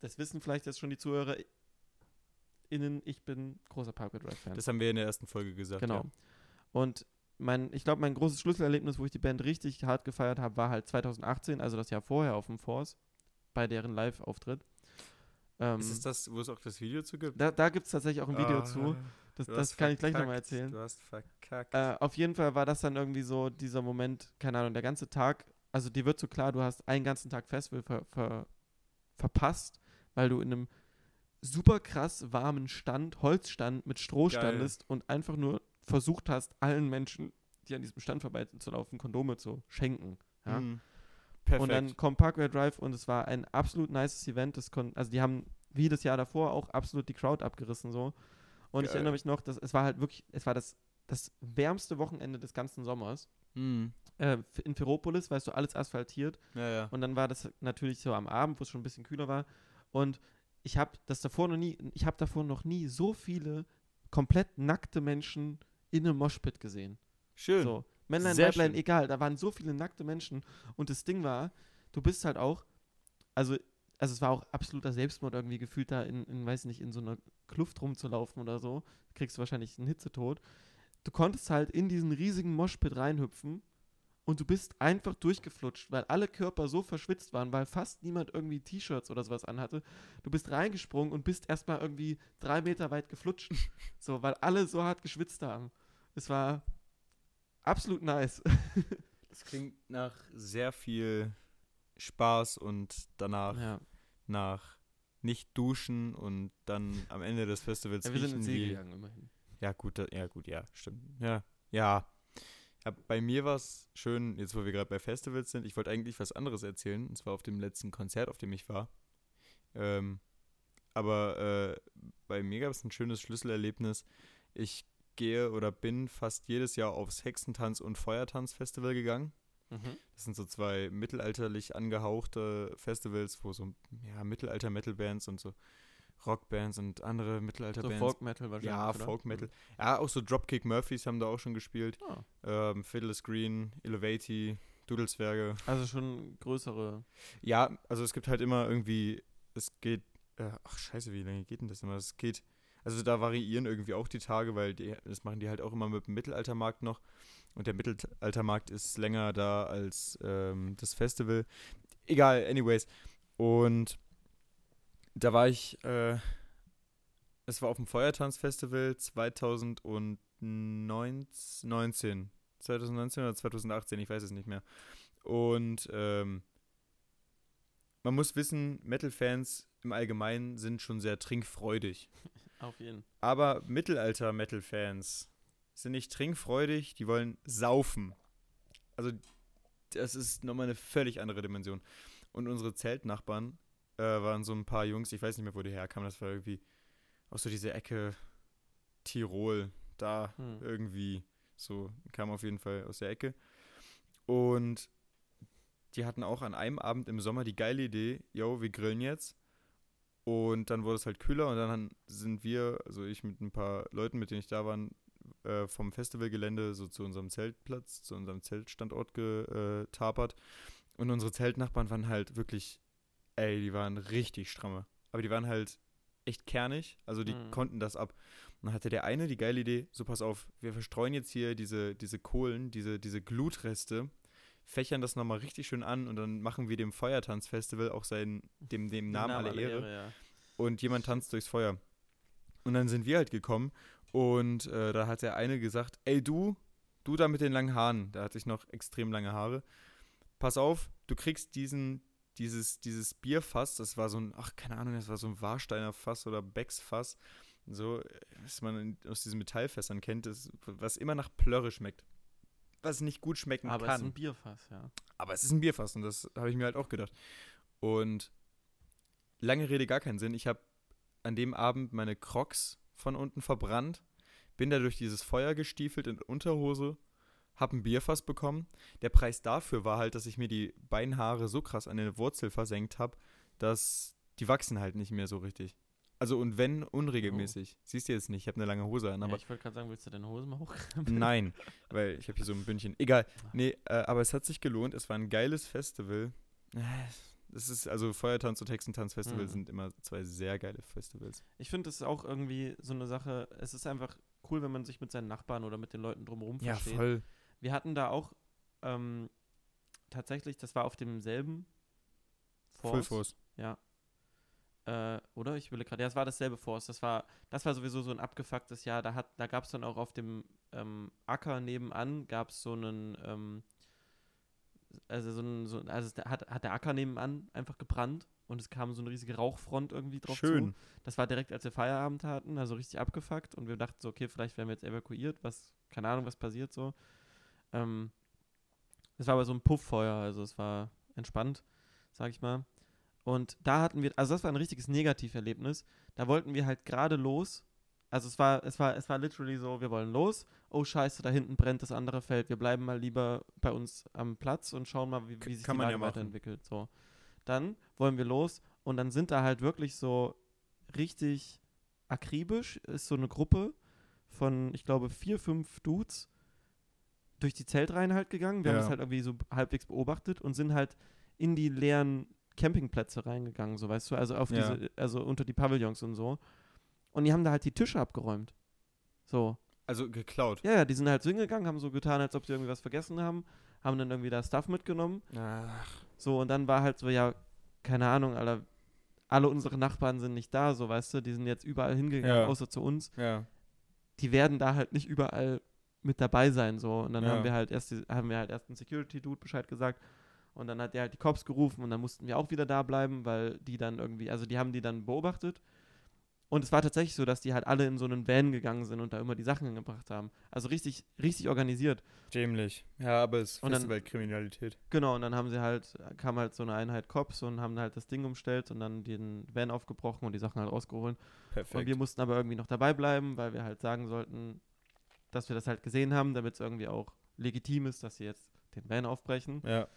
das wissen vielleicht jetzt schon die Zuhörer innen, ich bin großer Parkway Drive-Fan. Das haben wir in der ersten Folge gesagt. Genau. Ja. Und mein, ich glaube, mein großes Schlüsselerlebnis, wo ich die Band richtig hart gefeiert habe, war halt 2018, also das Jahr vorher auf dem Force, bei deren Live-Auftritt. Ähm, Ist es das, wo es auch das Video zu gibt? da da gibt es tatsächlich auch ein Video Ah, zu. Das, das kann ich gleich verkackt. nochmal erzählen. Du hast verkackt. Äh, auf jeden Fall war das dann irgendwie so dieser Moment, keine Ahnung, der ganze Tag, also dir wird so klar, du hast einen ganzen Tag Festival ver, ver, verpasst, weil du in einem super krass warmen Stand, Holzstand mit Stroh Geil. standest und einfach nur versucht hast, allen Menschen, die an diesem Stand vorbeizulaufen, Kondome zu schenken. Ja? Mhm. Perfekt. Und dann kommt Parkway Drive und es war ein absolut nices Event. Das kon also die haben wie das Jahr davor auch absolut die Crowd abgerissen so. Und ich Geil. erinnere mich noch, dass es war halt wirklich, es war das, das wärmste Wochenende des ganzen Sommers. Mhm. Äh, in Ferropolis, weißt du, alles asphaltiert. Ja, ja. Und dann war das natürlich so am Abend, wo es schon ein bisschen kühler war. Und ich habe das davor noch nie, ich habe davor noch nie so viele komplett nackte Menschen in einem Moshpit gesehen. Schön. So, Männlein, Sehr Weiblein, schön. egal. Da waren so viele nackte Menschen. Und das Ding war, du bist halt auch, also, also es war auch absoluter Selbstmord irgendwie gefühlt da in, in, weiß nicht, in so einer Kluft rumzulaufen oder so. Kriegst du wahrscheinlich einen Hitzetod. Du konntest halt in diesen riesigen Moshpit reinhüpfen und du bist einfach durchgeflutscht, weil alle Körper so verschwitzt waren, weil fast niemand irgendwie T-Shirts oder sowas anhatte. Du bist reingesprungen und bist erstmal irgendwie drei Meter weit geflutscht. so, weil alle so hart geschwitzt haben. Es war absolut nice. Das klingt nach sehr viel Spaß und danach ja. nach nicht duschen und dann am Ende des Festivals ja, wir sind ins See gegangen immerhin. Ja, gut, ja, gut, ja, stimmt. Ja, ja. Ja bei mir war es schön, jetzt wo wir gerade bei Festivals sind, ich wollte eigentlich was anderes erzählen, und zwar auf dem letzten Konzert, auf dem ich war. Ähm, aber äh, bei mir gab es ein schönes Schlüsselerlebnis. Ich gehe oder bin fast jedes Jahr aufs Hexentanz- und Feuertanz-Festival gegangen. Mhm. Das sind so zwei mittelalterlich angehauchte Festivals, wo so ja, Mittelalter-Metal-Bands und so Rockbands und andere So Mittelalter-Bands. Folk Metal wahrscheinlich. ja, oder? Folk Metal. Ja, auch so Dropkick Murphys haben da auch schon gespielt. Ah, Ähm, Fiddler's Green, Elevati, Dudelswerge. also schon größere. Ja, also es gibt halt immer irgendwie, es geht, äh, ach scheiße, wie lange geht denn das immer? Es geht, also da variieren irgendwie auch die Tage, weil die, das machen die halt auch immer mit dem Mittelaltermarkt noch. Und der Mittelaltermarkt ist länger da als ähm, das Festival. Egal, anyways. Und da war ich, äh, es war auf dem Feuertanzfestival 2019, 2019 oder 2018, ich weiß es nicht mehr. Und ähm, man muss wissen, Metal-Fans im Allgemeinen sind schon sehr trinkfreudig. Auf jeden. Aber Mittelalter-Metal-Fans sind nicht trinkfreudig, die wollen saufen. Also, das ist nochmal eine völlig andere Dimension. Und unsere Zeltnachbarn äh, waren so ein paar Jungs, ich weiß nicht mehr, wo die herkamen, das war irgendwie aus so diese Ecke Tirol, da Hm. irgendwie so, kam auf jeden Fall aus der Ecke. Und die hatten auch an einem Abend im Sommer die geile Idee, yo, wir grillen jetzt. Und dann wurde es halt kühler und dann sind wir, also ich mit ein paar Leuten, mit denen ich da war, äh, vom Festivalgelände so zu unserem Zeltplatz, zu unserem Zeltstandort getapert. Und unsere Zeltnachbarn waren halt wirklich, ey, die waren richtig stramme. Aber die waren halt echt kernig, also die Mhm. konnten das ab. Und dann hatte der eine die geile Idee, so pass auf, wir verstreuen jetzt hier diese, diese Kohlen, diese, diese Glutreste, fächern das nochmal richtig schön an und dann machen wir dem Feuertanzfestival auch seinen, dem, dem Namen alle Ehre ja. und jemand tanzt durchs Feuer. Und dann sind wir halt gekommen und äh, da hat der eine gesagt, ey du, du da mit den langen Haaren, da hatte ich noch extrem lange Haare, pass auf, du kriegst diesen, dieses, dieses Bierfass, das war so ein, ach keine Ahnung, das war so ein Warsteiner Fass oder Becks-Fass, so, äh, was man aus diesen Metallfässern kennt, das, was immer nach Plörre schmeckt. Was nicht gut schmecken Aber es kann. ist ein Bierfass, ja. Aber es ist ein Bierfass und das habe ich mir halt auch gedacht. Und lange Rede, gar keinen Sinn. Ich habe an dem Abend meine Crocs von unten verbrannt, bin da durch dieses Feuer gestiefelt in Unterhose, habe ein Bierfass bekommen. Der Preis dafür war halt, dass ich mir die Beinhaare so krass an der Wurzel versenkt habe, dass die wachsen halt nicht mehr so richtig. Also und wenn unregelmäßig. Siehst du jetzt nicht, ich habe eine lange Hose an, ja aber ich wollte gerade sagen, willst du deine Hose mal hochkrempeln? Nein, weil ich habe hier so ein Bündchen. Egal. Nee, äh, aber es hat sich gelohnt. Es war ein geiles Festival. Äh, Das ist, also Feuertanz und Hexentanz-Festival Mhm. sind immer zwei sehr geile Festivals. Ich finde es auch irgendwie so eine Sache, es ist einfach cool, wenn man sich mit seinen Nachbarn oder mit den Leuten drumherum versteht. voll. Wir hatten da auch ähm, tatsächlich, das war auf demselben Full Force. Ja. Äh, oder? Ich will gerade. Ja, es war dasselbe Force. Das war, das war sowieso so ein abgefucktes Jahr. Da, hat, da gab es dann auch auf dem ähm, Acker nebenan gab es so einen, ähm, also so ein, so, also hat, hat der Acker nebenan einfach gebrannt und es kam so eine riesige Rauchfront irgendwie drauf Schön. zu. Das war direkt, als wir Feierabend hatten, also richtig abgefuckt und wir dachten so, okay, vielleicht werden wir jetzt evakuiert, was, keine Ahnung, was passiert so. Ähm, es war aber so ein Pufffeuer, also es war entspannt, sag ich mal. Und da hatten wir, also das war ein richtiges Negativerlebnis. Da wollten wir halt gerade los. Also es war, es war, es war literally so, wir wollen los. Oh scheiße, da hinten brennt das andere Feld. Wir bleiben mal lieber bei uns am Platz und schauen mal, wie, wie sich kann die Lage ja weiterentwickelt. So. Dann wollen wir los und dann sind da halt wirklich so richtig akribisch, ist so eine Gruppe von, ich glaube, vier, fünf Dudes durch die Zeltreihen halt gegangen. Wir haben Ja. das halt irgendwie so halbwegs beobachtet und sind halt in die leeren Campingplätze reingegangen, so weißt du, also auf Ja. diese, also unter die Pavillons und so. Und die haben da halt die Tische abgeräumt. So. Also geklaut. Ja, ja, die sind halt so hingegangen, haben so getan, als ob sie irgendwie was vergessen haben, haben dann irgendwie da Stuff mitgenommen. Ach, So, und dann war halt so, ja, keine Ahnung, Alter, alle unsere Nachbarn sind nicht da, so weißt du, die sind jetzt überall hingegangen, Ja. außer zu uns. ja. Die werden da halt nicht überall mit dabei sein, so. Und dann Ja. haben wir halt erst, die, haben wir halt erst einen Security-Dude Bescheid gesagt. Und dann hat der halt die Cops gerufen und dann mussten wir auch wieder da bleiben, weil die dann irgendwie, also die haben die dann beobachtet. Und es war tatsächlich so, dass die halt alle in so einen Van gegangen sind und da immer die Sachen hingebracht haben. Also richtig, richtig organisiert. Dämlich. Ja, aber es ist Und Festivalkriminalität. Genau, und dann haben sie halt, kam halt so eine Einheit Cops und haben halt das Ding umstellt und dann den Van aufgebrochen und die Sachen halt rausgeholt. Und Perfekt. wir mussten aber irgendwie noch dabei bleiben, weil wir halt sagen sollten, dass wir das halt gesehen haben, damit es irgendwie auch legitim ist, dass sie jetzt den Van aufbrechen. ja.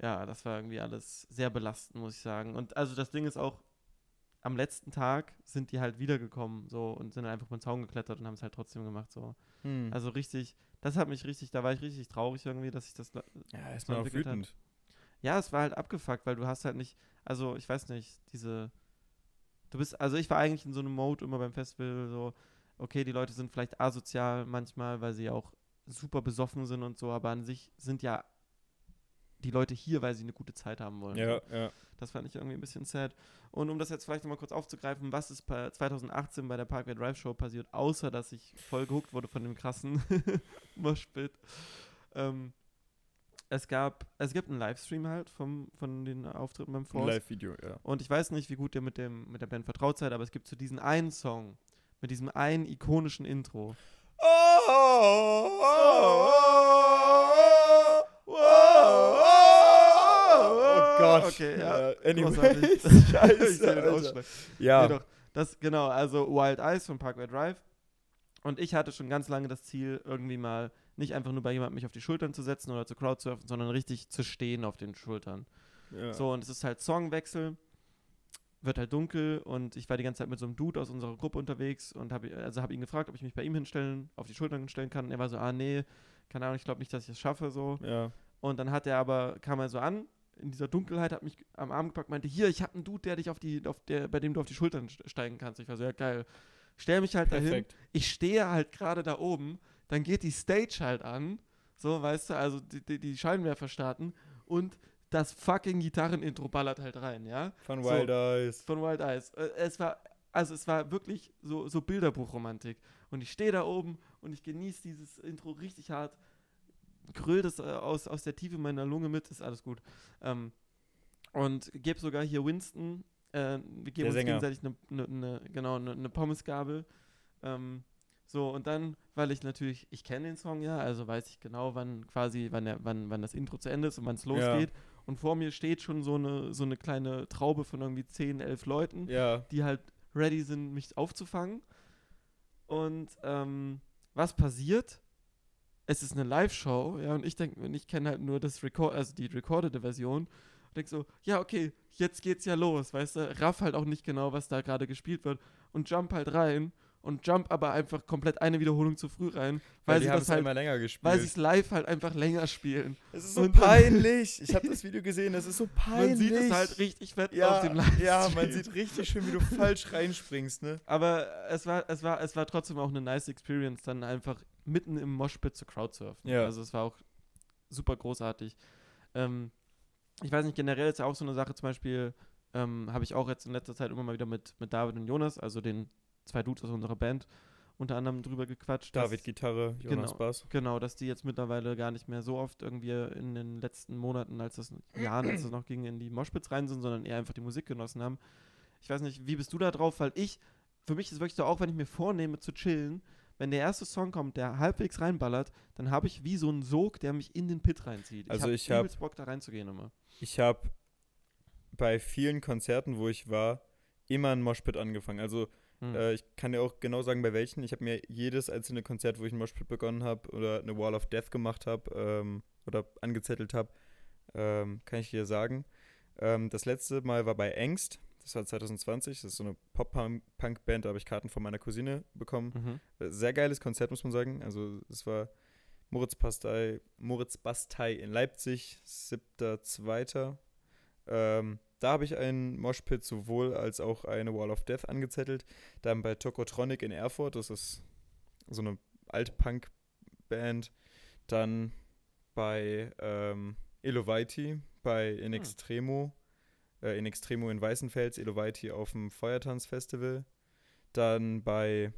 Ja, das war irgendwie alles sehr belastend, muss ich sagen. Und also das Ding ist auch, am letzten Tag sind die halt wiedergekommen so und sind einfach über den Zaun geklettert und haben es halt trotzdem gemacht. So. Hm. Also richtig, das hat mich richtig, da war ich richtig traurig irgendwie, dass ich das ja, ist auch entwickelt hat. wütend. Ja, es war halt abgefuckt, weil du hast halt nicht, also ich weiß nicht, diese, du bist, also ich war eigentlich in so einem Mode immer beim Festival so, okay, die Leute sind vielleicht asozial manchmal, weil sie auch super besoffen sind und so, aber an sich sind ja die Leute hier, weil sie eine gute Zeit haben wollen. Ja, So. ja. Das fand ich irgendwie ein bisschen sad. Und um das jetzt vielleicht nochmal kurz aufzugreifen, was ist bei 2018 bei der Parkway Drive Show passiert, außer dass ich voll gehuckt wurde von dem krassen Moshpit. Ähm, es gab, es gibt einen Livestream halt vom, von den Auftritten beim Ein Force. Live-Video, ja. Und ich weiß nicht, wie gut ihr mit, dem, mit der Band vertraut seid, aber es gibt zu diesem einen Song, mit diesem einen ikonischen Intro. Oh Gott. Okay, ja. Äh, anyways, scheiße. Ja, Nee. Das, genau, also Wild Eyes von Parkway Drive. Und ich hatte schon ganz lange das Ziel, irgendwie mal nicht einfach nur bei jemandem mich auf die Schultern zu setzen oder zu crowdsurfen, sondern richtig zu stehen auf den Schultern. ja. So, und es ist halt Songwechsel, wird halt dunkel und ich war die ganze Zeit mit so einem Dude aus unserer Gruppe unterwegs und habe also hab ihn gefragt, ob ich mich bei ihm hinstellen, auf die Schultern stellen kann. Und er war so, ah nee, keine Ahnung, ich glaube nicht, dass ich es schaffe, so. ja. Und dann hat er aber, kam er so an, in dieser Dunkelheit, hat mich am Arm gepackt, meinte, hier, ich habe einen Dude, der dich auf die, auf der, bei dem du auf die Schultern st- steigen kannst. Ich war so, ja geil. Stell mich halt dahin. Perfekt. Ich stehe halt gerade da oben, dann geht die Stage halt an, so, weißt du, also die, die, die Scheinwerfer starten und das fucking Gitarrenintro ballert halt rein, ja? Von So. Wild Eyes. Von Wild Eyes. Äh, Es war, also es war wirklich so, so Bilderbuchromantik. Und ich stehe da oben und ich genieße dieses Intro richtig hart. Gröl das äh, aus, aus der Tiefe meiner Lunge mit, ist alles gut. Ähm, und gebe sogar hier Winston, äh, wir geben Der uns Sänger. gegenseitig eine ne, ne, genau, eine ne Pommesgabel. Ähm, so, und dann, weil ich natürlich, ich kenne den Song ja, also weiß ich genau, wann quasi, wann, der, wann, wann das Intro zu Ende ist und wann es Ja. Und vor mir steht schon so eine, so eine kleine Traube von irgendwie 10, 11 Leuten, Ja. die halt ready sind, mich aufzufangen. Und ähm, was passiert? Es ist eine Live-Show, ja, und ich denke, ich kenne halt nur das Record, also die recordete Version. Und denke so, ja, okay, jetzt geht's ja los, weißt du? Raff halt auch nicht genau, was da gerade gespielt wird. Und jump halt rein und jump aber einfach komplett eine Wiederholung zu früh rein, weil, Weil sie das es halt, einmal länger weil gespielt. sie es live halt einfach länger spielen. Es ist so und- peinlich. Ich habe das Video gesehen, es ist so peinlich. Man sieht es halt richtig fett ja, auf dem Livestream. Ja, man sieht richtig schön, wie du falsch reinspringst, ne? Aber es war, es war, es war trotzdem auch eine nice Experience, dann einfach mitten im Moshpit zu crowdsurfen. Ja. Also es war auch super großartig. Ähm, ich weiß nicht, generell ist ja auch so eine Sache, zum Beispiel ähm, habe ich auch jetzt in letzter Zeit immer mal wieder mit, mit David und Jonas, also den zwei Dudes aus unserer Band, unter anderem drüber gequatscht. David dass, Gitarre, Jonas Genau. Bass. Genau, dass die jetzt mittlerweile gar nicht mehr so oft irgendwie in den letzten Monaten, als das Jahren, als das noch ging, in die Moshpits rein sind, sondern eher einfach die Musik genossen haben. Ich weiß nicht, wie bist du da drauf? Weil ich, für mich ist wirklich so, auch wenn ich mir vornehme zu chillen, wenn der erste Song kommt, der halbwegs reinballert, dann habe ich wie so einen Sog, der mich in den Pit reinzieht. Also ich hab hab- Bock, da reinzugehen immer. Ich habe bei vielen Konzerten, wo ich war, immer ein Moshpit angefangen. Also Hm. äh, ich kann dir auch genau sagen, bei welchen. Ich habe mir jedes einzelne Konzert, wo ich ein Moshpit begonnen habe oder eine Wall of Death gemacht habe ähm, oder angezettelt habe, ähm, kann ich dir sagen. Ähm, das letzte Mal war bei Angst. Das war 2020. Das ist so eine Pop-Punk-Band. Da habe ich Karten von meiner Cousine bekommen. Mhm. Äh, Sehr geiles Konzert, muss man sagen. Also es war Moritz Bastei, Moritz Bastei in Leipzig, 7.2. Ähm, da habe ich einen Moshpit sowohl als auch eine Wall of Death angezettelt. Dann bei Tokotronic in Erfurt, das ist so eine Alt-Punk-Band. Dann bei ähm, Elovaiti, bei In Extremo, äh, In Extremo in Weißenfels, Elovaiti auf dem Feuertanzfestival. Dann bei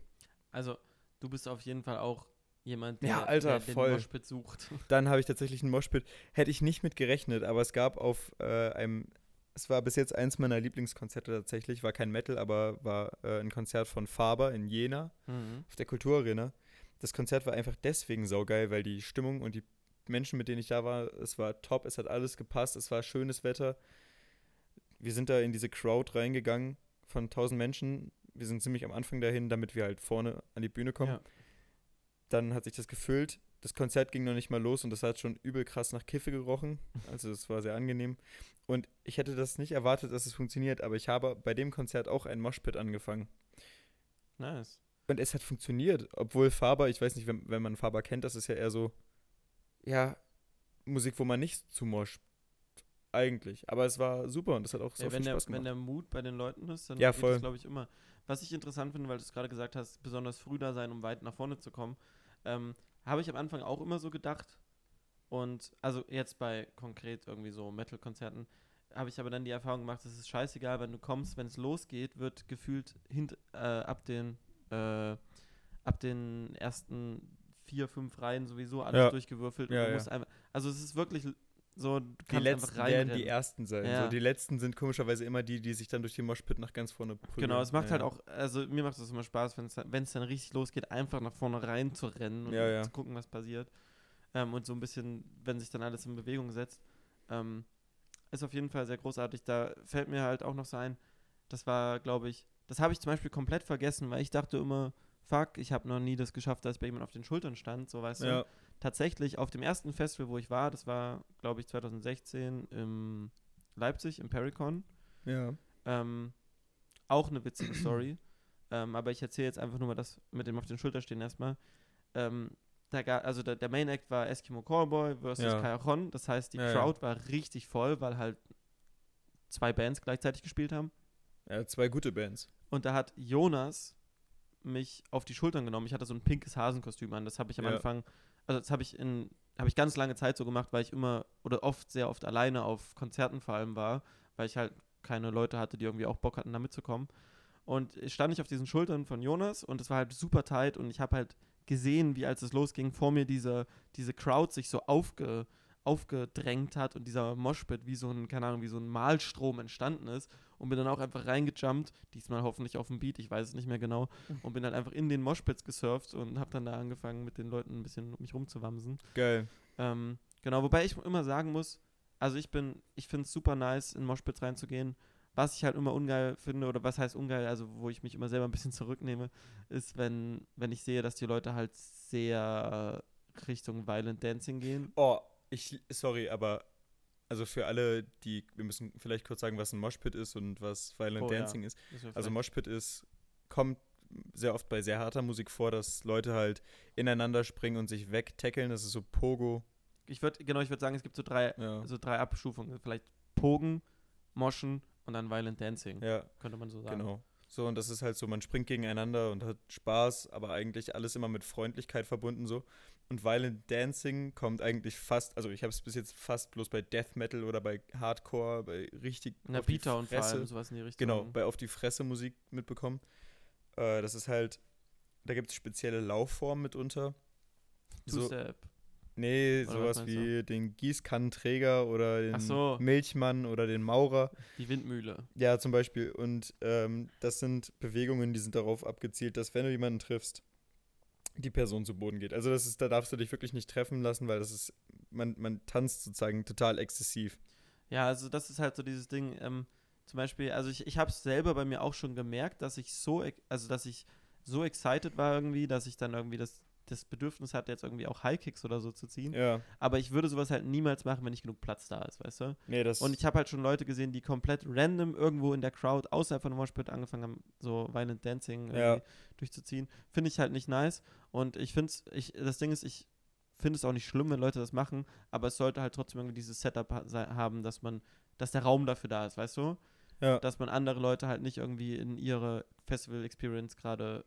Also, du bist auf jeden Fall auch jemand, der, Ja, Alter, der den voll. Moshpit sucht. Dann habe ich tatsächlich einen Moshpit. Hätte ich nicht mit gerechnet, aber es gab auf äh, einem es war bis jetzt eins meiner Lieblingskonzerte tatsächlich. War kein Metal, aber war äh, ein Konzert von Faber in Jena Mhm. auf der Kulturarena. Das Konzert war einfach deswegen saugeil, weil die Stimmung und die Menschen, mit denen ich da war, es war top, es hat alles gepasst, es war schönes Wetter. Wir sind da in diese Crowd reingegangen von 1000 Menschen. Wir sind ziemlich am Anfang dahin, damit wir halt vorne an die Bühne kommen. Ja. Dann hat sich das gefüllt. Das Konzert ging noch nicht mal los und das hat schon übel krass nach Kiffe gerochen. Also es war sehr angenehm. Und ich hätte das nicht erwartet, dass es funktioniert, aber ich habe bei dem Konzert auch ein Moshpit angefangen. Nice. Und es hat funktioniert, obwohl Faber, ich weiß nicht, wenn, wenn man Faber kennt, das ist ja eher so, ja, Musik, wo man nicht zu moscht. Eigentlich. Aber es war super und es hat auch so Ja, wenn, viel der, Spaß wenn gemacht. der Mut bei den Leuten ist, dann Ja, geht voll. das, glaube ich, immer. Was ich interessant finde, weil du es gerade gesagt hast, besonders früh da sein, um weit nach vorne zu kommen, ähm, habe ich am Anfang auch immer so gedacht. Und also jetzt bei konkret irgendwie so Metal-Konzerten habe ich aber dann die Erfahrung gemacht, es ist scheißegal, wenn du kommst, wenn es losgeht, wird gefühlt hint, äh, ab den äh, ab den ersten vier, fünf Reihen sowieso alles Ja. durchgewürfelt. und Ja, du ja. musst einfach, also es ist wirklich so, die letzten werden die ersten sein. Ja. So, die letzten sind komischerweise immer die, die sich dann durch den Moshpit nach ganz vorne pulvern. Genau, es macht ja. halt auch, also mir macht es immer Spaß, wenn es dann, richtig losgeht, einfach nach vorne rein zu rennen und Ja, zu gucken, was passiert. Ähm, und so ein bisschen, wenn sich dann alles in Bewegung setzt. Ähm, ist auf jeden Fall sehr großartig. Da fällt mir halt auch noch so ein, das war, glaube ich, das habe ich zum Beispiel komplett vergessen, weil ich dachte immer, fuck, ich habe noch nie das geschafft, dass bei jemand auf den Schultern stand, so weißt du tatsächlich auf dem ersten Festival, wo ich war, das war, glaube ich, 2016 in Leipzig, im Pericon. ja. Ähm, auch eine witzige Story. ähm, aber ich erzähle jetzt einfach nur mal das mit dem auf den Schultern stehen erstmal. Ähm, da ga, also der, der Main Act war Eskimo Callboy versus Ja. Cajon. Das heißt, die Ja, ja. Crowd war richtig voll, weil halt zwei Bands gleichzeitig gespielt haben. ja, zwei gute Bands. Und da hat Jonas mich auf die Schultern genommen. Ich hatte so ein pinkes Hasenkostüm an. Das habe ich am Ja. Anfang, also das habe ich in, habe ich ganz lange Zeit so gemacht, weil ich immer oder oft sehr oft alleine auf Konzerten vor allem war, weil ich halt keine Leute hatte, die irgendwie auch Bock hatten, da mitzukommen. Und ich stand ich auf diesen Schultern von Jonas und es war halt super tight und ich habe halt gesehen, wie als es losging, vor mir diese, diese Crowd sich so aufge, aufgedrängt hat und dieser Moshpit wie so ein, keine Ahnung, wie so ein Malstrom entstanden ist und bin dann auch einfach reingejumpt, diesmal hoffentlich auf dem Beat, ich weiß es nicht mehr genau, und bin halt einfach in den Moshpits gesurft und habe dann da angefangen, mit den Leuten ein bisschen um mich rumzuwamsen. Geil. Ähm, genau, wobei ich immer sagen muss, also ich bin, ich finde es super nice, in Moshpits reinzugehen. Was ich halt immer ungeil finde, oder was heißt ungeil, also wo ich mich immer selber ein bisschen zurücknehme, ist, wenn, wenn ich sehe, dass die Leute halt sehr Richtung Violent Dancing gehen. Oh, ich, sorry, aber also für alle, die, wir müssen vielleicht kurz sagen, was ein Moshpit ist und was Violent Oh, ja. Dancing ist. Das wär Also Moshpit ist, kommt sehr oft bei sehr harter Musik vor, dass Leute halt ineinander springen und sich wegtackeln. Das ist so Pogo. ich würde, genau, ich würde sagen, es gibt so drei, Ja. so drei Abstufungen. Vielleicht Pogen, Moschen und dann Violent Dancing, ja, könnte man so sagen. genau. So, und das ist halt so, man springt gegeneinander und hat Spaß, aber eigentlich alles immer mit Freundlichkeit verbunden so. Und Violent Dancing kommt eigentlich fast, also ich habe es bis jetzt fast bloß bei Death Metal oder bei Hardcore, bei richtig Na, Peter und vor Fresse- allem sowas in die Richtung. Genau, bei auf die Fresse Musik mitbekommen. Äh, das ist halt, da gibt es spezielle Laufformen mitunter. So, Two-Step. nee, Oder was sowas wie den Gießkannenträger oder den so. Milchmann oder den Maurer. Die Windmühle. Ja, zum Beispiel. Und ähm, das sind Bewegungen, die sind darauf abgezielt, dass wenn du jemanden triffst, die Person zu Boden geht. Also das ist, da darfst du dich wirklich nicht treffen lassen, weil das ist, man, man tanzt sozusagen total exzessiv. Ja, also das ist halt so dieses Ding, ähm, zum Beispiel, also ich, ich habe es selber bei mir auch schon gemerkt, dass ich so, also dass ich so excited war irgendwie, dass ich dann irgendwie das, das Bedürfnis hatte, jetzt irgendwie auch High-Kicks oder so zu ziehen. Ja, Aber ich würde sowas halt niemals machen, wenn nicht genug Platz da ist, weißt du? nee, das Und ich habe halt schon Leute gesehen, die komplett random irgendwo in der Crowd außerhalb von Moshpit angefangen haben, so Violent Dancing Ja. durchzuziehen. Finde ich halt nicht nice. Und ich finde es, ich, das Ding ist, ich finde es auch nicht schlimm, wenn Leute das machen, aber es sollte halt trotzdem irgendwie dieses Setup ha haben, dass man, dass der Raum dafür da ist, weißt du? ja, Dass man andere Leute halt nicht irgendwie in ihre Festival-Experience gerade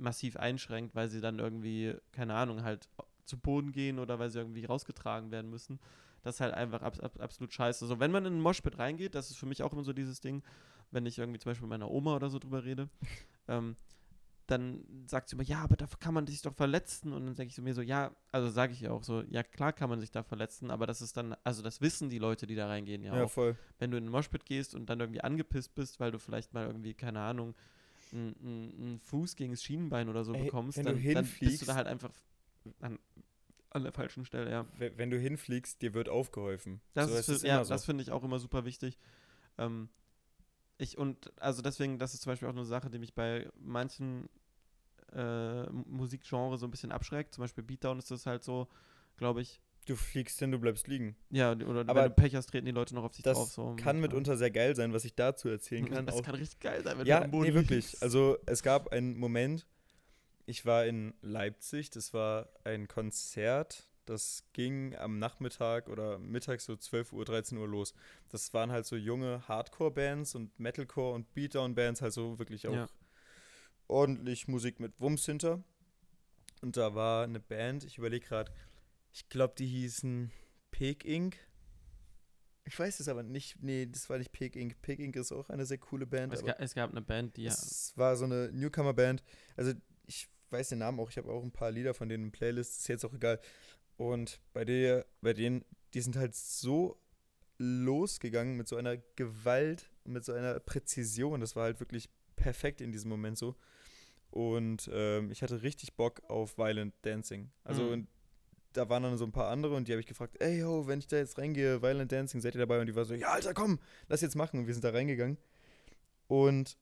massiv einschränkt, weil sie dann irgendwie, keine Ahnung, halt zu Boden gehen oder weil sie irgendwie rausgetragen werden müssen. Das ist halt einfach abs ab absolut scheiße. So, wenn man in ein Moshpit reingeht, das ist für mich auch immer so dieses Ding, wenn ich irgendwie zum Beispiel mit meiner Oma oder so drüber rede, ähm, dann sagt sie immer, ja, aber da kann man sich doch verletzen. Und dann sage ich so mir so, ja, also sage ich ja auch so, ja, klar kann man sich da verletzen, aber das ist dann, also das wissen die Leute, die da reingehen ja, Ja, auch. voll. Wenn du in den Moshpit gehst und dann irgendwie angepisst bist, weil du vielleicht mal irgendwie, keine Ahnung, einen Fuß gegen das Schienenbein oder so Ey, bekommst, wenn du dann, dann bist du da halt einfach an, an der falschen Stelle, ja. We- Wenn du hinfliegst, dir wird aufgeholfen. Das so, es für, ja, so. das finde ich auch immer super wichtig. Ähm, ich und also deswegen, das ist zum Beispiel auch eine Sache, die mich bei manchen äh, Musikgenres so ein bisschen abschreckt. Zum Beispiel Beatdown ist das halt so, glaube ich. Du fliegst hin, du bleibst liegen. Ja, oder Aber wenn du Pech hast, treten die Leute noch auf dich Das drauf. So, kann mitunter sehr geil sein, was ich dazu erzählen kann. Das auch kann richtig geil sein, wenn ja, du am Boden nee, wirklich. Also es gab einen Moment, ich war in Leipzig, das war ein Konzert, das ging am Nachmittag oder mittags so 12 Uhr, 13 Uhr los. Das waren halt so junge Hardcore-Bands und Metalcore und Beatdown-Bands, halt so wirklich auch Ja. ordentlich Musik mit Wumms hinter. Und da war eine Band, ich überlege gerade, ich glaube, die hießen Pig Inc. Ich weiß es aber nicht. Nee, das war nicht Pig Inc. Pig Inc. ist auch eine sehr coole Band. es, aber ga, es gab eine Band, die ja. es war so eine Newcomer-Band. Also ich weiß den Namen auch. Ich habe auch ein paar Lieder von denen in Playlists. Ist jetzt auch egal. Und bei der, bei denen, die sind halt so losgegangen mit so einer Gewalt, mit so einer Präzision. Das war halt wirklich perfekt in diesem Moment so. Und ähm, ich hatte richtig Bock auf Violent Dancing. Also Mhm. Da waren dann so ein paar andere und die habe ich gefragt, ey yo, wenn ich da jetzt reingehe, Violent Dancing, seid ihr dabei? Und die war so, ja Alter, komm, lass jetzt machen. Und wir sind da reingegangen. Und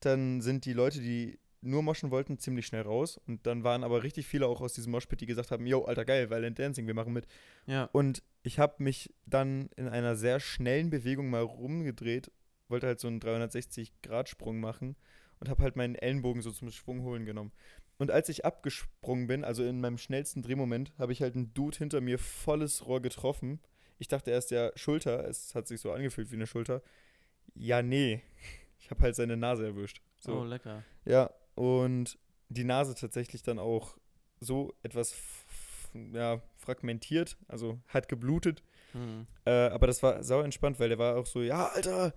dann sind die Leute, die nur moschen wollten, ziemlich schnell raus. Und dann waren aber richtig viele auch aus diesem Moshpit, die gesagt haben, yo, Alter, geil, Violent Dancing, wir machen mit. ja. Und ich habe mich dann in einer sehr schnellen Bewegung mal rumgedreht, wollte halt so einen 360-Grad-Sprung machen und habe halt meinen Ellenbogen so zum Schwung holen genommen. Und als ich abgesprungen bin, also in meinem schnellsten Drehmoment, habe ich halt einen Dude hinter mir volles Rohr getroffen. Ich dachte erst, ja, Schulter, es hat sich so angefühlt wie eine Schulter. Ja, nee. Ich habe halt seine Nase erwischt. So. Oh, lecker. Ja, und die Nase tatsächlich dann auch so etwas ja, fragmentiert, also hat geblutet. Hm. Äh, aber das war sau entspannt, weil der war auch so, ja, Alter.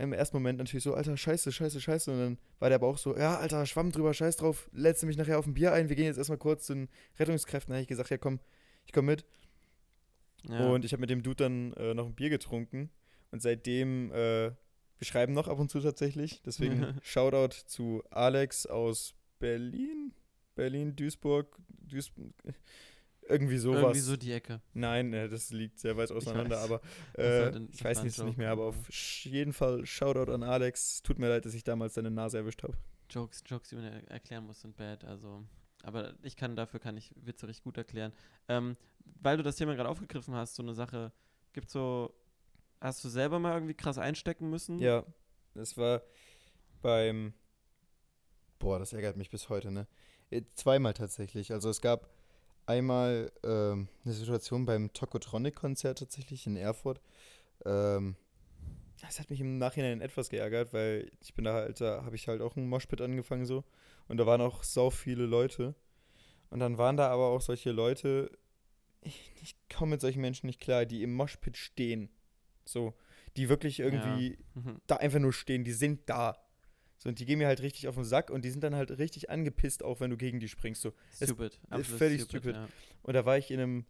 Im ersten Moment natürlich so, Alter, scheiße, scheiße, scheiße. Und dann war der aber auch so, ja, Alter, Schwamm drüber, scheiß drauf, lädst du mich nachher auf ein Bier ein, wir gehen jetzt erstmal kurz zu den Rettungskräften. Da habe ich gesagt, ja komm, ich komm mit. Ja. Und ich habe mit dem Dude dann äh, noch ein Bier getrunken. Und seitdem, äh, wir schreiben noch ab und zu tatsächlich. Deswegen Shoutout zu Alex aus Berlin. Berlin, Duisburg, Duis irgendwie sowas. Irgendwie so die Ecke. Nein, äh, das liegt sehr weit auseinander, aber äh, halt ich weiß ein nicht, mehr, aber auf jeden Fall Shoutout an Alex. Tut mir leid, dass ich damals deine Nase erwischt habe. Jokes, Jokes, die man er- erklären muss, sind bad. Also, aber ich kann dafür kann ich Witze richtig gut erklären. Ähm, weil du das Thema gerade aufgegriffen hast, so eine Sache, gibt so, hast du selber mal irgendwie krass einstecken müssen? Ja, das war beim. Boah, das ärgert mich bis heute, ne? Äh, Zweimal tatsächlich. Also es gab einmal ähm, eine Situation beim Tokotronic-Konzert tatsächlich in Erfurt. Ähm, das hat mich im Nachhinein etwas geärgert, weil ich bin da halt, da habe ich halt auch einen Moshpit angefangen so. Und da waren auch sau viele Leute. Und dann waren da aber auch solche Leute, ich, ich komme mit solchen Menschen nicht klar, die im Moshpit stehen. So, die wirklich irgendwie Mhm. da einfach nur stehen, die sind da. So, und die gehen mir halt richtig auf den Sack und die sind dann halt richtig angepisst, auch wenn du gegen die springst. So. Stupid. absolut völlig stupid. Ja. Und da war ich in einem,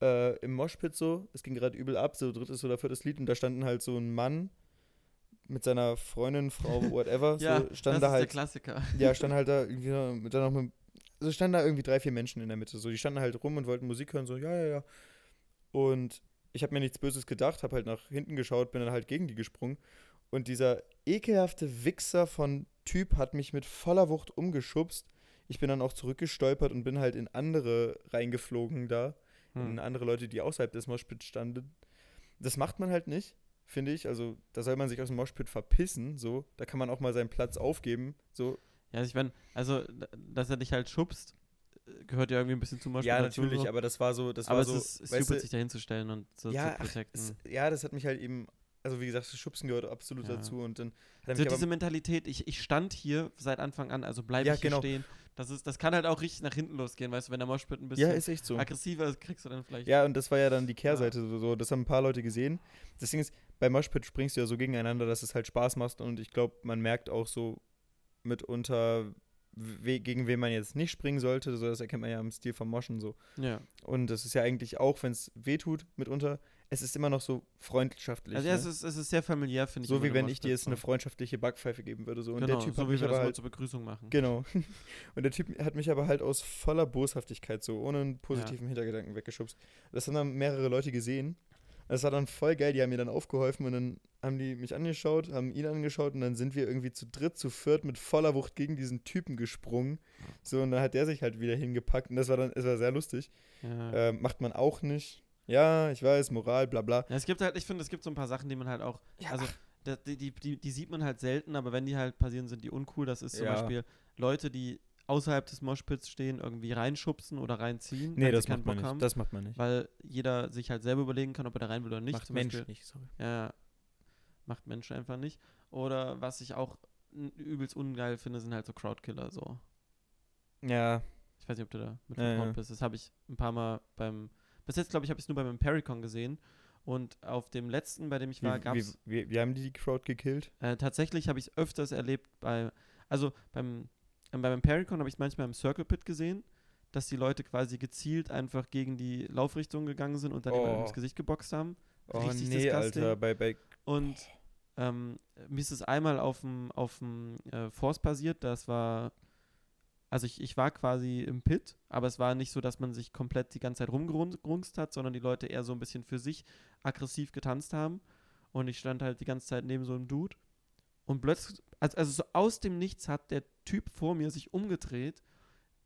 äh, im Moshpit so, es ging gerade übel ab, so drittes oder viertes Lied, und da standen halt so ein Mann mit seiner Freundin, Frau, whatever, ja, so stand das da ist halt, der Klassiker. ja, stand halt da irgendwie noch mit, dann noch mit, also standen da irgendwie drei, vier Menschen in der Mitte, so, die standen halt rum und wollten Musik hören, so, ja, ja, ja. Und ich habe mir nichts Böses gedacht, habe halt nach hinten geschaut, bin dann halt gegen die gesprungen. Und dieser ekelhafte Wichser von Typ hat mich mit voller Wucht umgeschubst. Ich bin dann auch zurückgestolpert und bin halt in andere reingeflogen da. In Hm. andere Leute, die außerhalb des Moshpits standen. Das macht man halt nicht, finde ich. Also, da soll man sich aus dem Moshpit verpissen, so. Da kann man auch mal seinen Platz aufgeben, so. Ja, ich meine, also, dass er dich halt schubst, gehört ja irgendwie ein bisschen zum Beispiel ja, dazu, natürlich, so. aber das war so, das aber war es so, ist weißt stupid, sich da hinzustellen und so ja, zu ach, protecten. es, ja, das hat mich halt eben, also wie gesagt, das Schubsen gehört absolut Ja. dazu und dann Also diese Mentalität, ich, ich stand hier seit Anfang an, also bleibe Ja, ich hier genau. stehen. Das, ist, das kann halt auch richtig nach hinten losgehen, weißt du, wenn der Moshpit ein bisschen ja, ist so. aggressiver ist, kriegst du dann vielleicht. Ja, und das war ja dann die Kehrseite, so, so, das haben ein paar Leute gesehen. Das Ding ist, bei Moshpit springst du ja so gegeneinander, dass es halt Spaß macht und ich glaube, man merkt auch so, mitunter, we gegen wen man jetzt nicht springen sollte. So, das erkennt man ja im Stil vom Moschen so. Ja. Und das ist ja eigentlich auch, wenn es weh tut mitunter, es ist immer noch so freundschaftlich. Also ne? ja, es ist, es ist sehr familiär, finde ich. so wie wenn ich dir jetzt eine freundschaftliche Backpfeife geben würde. So. Und Genau, der Typ so wie wir das immer halt zur Begrüßung machen. Genau. Und der Typ hat mich aber halt aus voller Boshaftigkeit so, ohne einen positiven Hintergedanken weggeschubst. Das haben dann mehrere Leute gesehen. Das war dann voll geil, die haben mir dann aufgeholfen und dann haben die mich angeschaut, haben ihn angeschaut und dann sind wir irgendwie zu dritt, zu viert mit voller Wucht gegen diesen Typen gesprungen. So, und dann hat der sich halt wieder hingepackt und das war dann, es war sehr lustig. Ja. Ähm, macht man auch nicht. Ja, ich weiß, Moral, bla bla. Ja, es gibt halt, ich finde, es gibt so ein paar Sachen, die man halt auch, Ja. also die, die, die, die sieht man halt selten, aber wenn die halt passieren, sind die uncool. Das ist zum Ja. Beispiel Leute, die außerhalb des Moshpits stehen, irgendwie reinschubsen oder reinziehen, Nee, das sie keinen macht man Bock nicht. haben. Das macht man nicht. weil jeder sich halt selber überlegen kann, ob er da rein will oder nicht. macht zum Mensch Beispiel, nicht, sorry. Ja, macht Mensch einfach nicht. Oder was ich auch übelst ungeil finde, sind halt so Crowdkiller so. Ja, Ich weiß nicht, ob du da mit Ja, ja. bist. Das habe ich ein paar Mal beim. Bis jetzt, glaube ich, habe ich es nur beim Impericon gesehen. Und auf dem letzten, bei dem ich war, wie, gab wie, es. wie, wie haben die die Crowd gekillt? Äh, tatsächlich habe ich es öfters erlebt bei. Also beim, ähm, beim Impericon habe ich es manchmal im Circle Pit gesehen, dass die Leute quasi gezielt einfach gegen die Laufrichtung gegangen sind und dann Oh. ins Gesicht geboxt haben. Oh Richtig nee, disgusting. Alter, bei, bei Und ähm, mir ist es einmal auf dem auf dem äh, Force passiert, das war also ich, ich war quasi im Pit, aber es war nicht so, dass man sich komplett die ganze Zeit rumgerungst hat, sondern die Leute eher so ein bisschen für sich aggressiv getanzt haben und ich stand halt die ganze Zeit neben so einem Dude und plötzlich, also, also so aus dem Nichts hat der Typ vor mir sich umgedreht,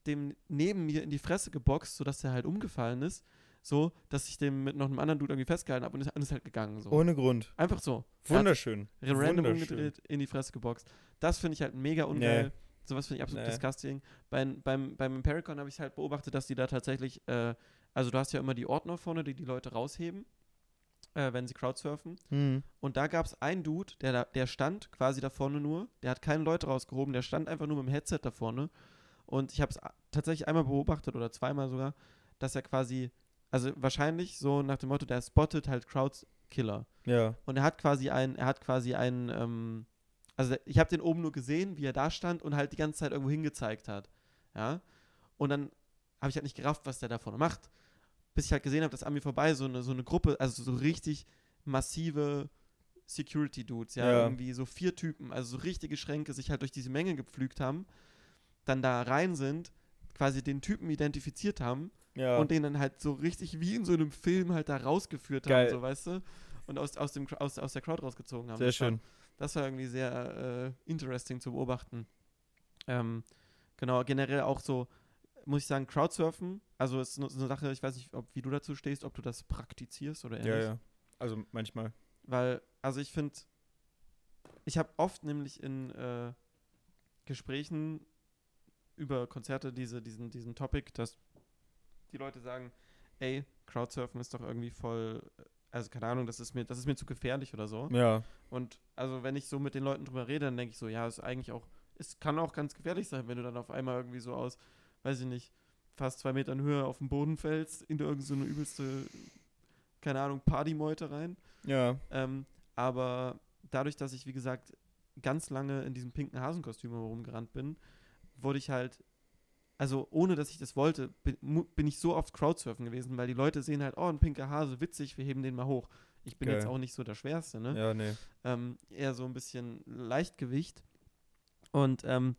dem neben mir in die Fresse geboxt, sodass er halt umgefallen ist, so, dass ich dem mit noch einem anderen Dude irgendwie festgehalten habe und ist, ist halt gegangen. So. ohne Grund. Einfach so. Er Wunderschön. random Wunderschön. umgedreht, in die Fresse geboxt. Das finde ich halt mega ungeil. Sowas finde ich absolut Nee. disgusting. Beim, beim, beim Impericon habe ich halt beobachtet, dass die da tatsächlich, äh, also du hast ja immer die Ordner vorne, die die Leute rausheben, äh, wenn sie Crowdsurfen. Hm. Und da gab es einen Dude, der, da, der stand quasi da vorne nur, der hat keine Leute rausgehoben, der stand einfach nur mit dem Headset da vorne. Und ich habe es tatsächlich einmal beobachtet oder zweimal sogar, dass er quasi, also wahrscheinlich so nach dem Motto, der spottet halt Crowdskiller. Ja. Und er hat quasi einen, er hat quasi einen, ähm, also ich habe den oben nur gesehen, wie er da stand und halt die ganze Zeit irgendwo hingezeigt hat. Ja. Und dann habe ich halt nicht gerafft, was der da vorne macht. Bis ich halt gesehen habe, dass an mir vorbei so eine, so eine Gruppe, also so richtig massive Security-Dudes, ja, Ja. irgendwie so vier Typen, also so richtige Schränke, sich halt durch diese Menge gepflügt haben, dann da rein sind, quasi den Typen identifiziert haben Ja. und den dann halt so richtig wie in so einem Film halt da rausgeführt Geil. haben, so weißt du? Und aus, aus, dem, aus, aus der Crowd rausgezogen haben. Sehr das War, schön. Das war irgendwie sehr äh, interesting zu beobachten. Ähm, genau, generell auch so, muss ich sagen, Crowdsurfen, also ist so eine Sache, ich weiß nicht, ob, wie du dazu stehst, ob du das praktizierst oder eher Ja, ja. Also manchmal. Weil, also ich finde, ich habe oft nämlich in äh, Gesprächen über Konzerte diese, diesen, diesen Topic, dass die Leute sagen, ey, Crowdsurfen ist doch irgendwie voll, äh, also keine Ahnung, das ist mir, das ist mir zu gefährlich oder so. Ja. Und also wenn ich so mit den Leuten drüber rede, dann denke ich so, ja, ist eigentlich auch, es kann auch ganz gefährlich sein, wenn du dann auf einmal irgendwie so aus, weiß ich nicht, fast zwei Metern Höhe auf den Boden fällst, in irgendeine so eine übelste, keine Ahnung, Partymeute rein. Ja. Ähm, aber dadurch, dass ich, wie gesagt, ganz lange in diesem pinken Hasenkostüm herumgerannt bin, wurde ich halt, also ohne dass ich das wollte, bin, ich so oft Crowdsurfen gewesen, weil die Leute sehen halt, oh, ein pinker Hase, witzig, wir heben den mal hoch. Ich bin Geil. jetzt auch nicht so der Schwerste, ne? Ja, nee. ähm, eher so ein bisschen Leichtgewicht. Und ähm,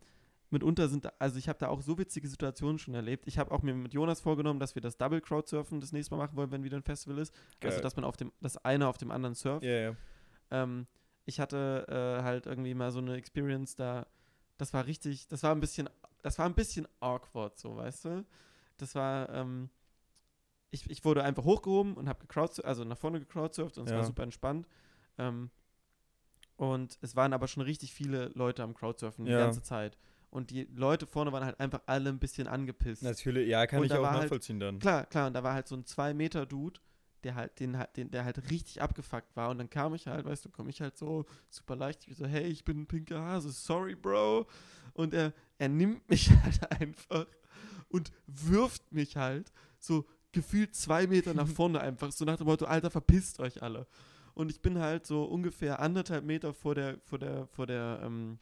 mitunter sind, also ich habe da auch so witzige Situationen schon erlebt. Ich habe auch mir mit Jonas vorgenommen, dass wir das Double Crowdsurfen das nächste Mal machen wollen, wenn wieder ein Festival ist. Also Geil. dass man auf dem, das eine auf dem anderen surft. Ja, ja. Ähm, ich hatte äh, halt irgendwie mal so eine Experience da, das war richtig, das war ein bisschen, das war ein bisschen awkward, so, weißt du? Das war, ähm, ich, ich wurde einfach hochgehoben und habe gecrowdsurft, also nach vorne gecrowdsurft und es war Ja. super entspannt. Ähm, und es waren aber schon richtig viele Leute am Crowdsurfen die Ja. ganze Zeit. Und die Leute vorne waren halt einfach alle ein bisschen angepisst. Natürlich, ja, kann Und ich auch war halt- nachvollziehen dann. Klar, klar, und da war halt so ein 2-Meter-Dude, der halt, den, halt- den, der halt richtig abgefuckt war. Und dann kam ich halt, weißt du, komme ich halt so super leicht, ich so, hey, ich bin ein pinker Hase, sorry, Bro. Und er, er nimmt mich halt einfach und wirft mich halt so gefühlt zwei Meter nach vorne einfach, so nach dem Motto, Alter, verpisst euch alle. Und ich bin halt so ungefähr anderthalb Meter vor der, vor der, vor der, ähm,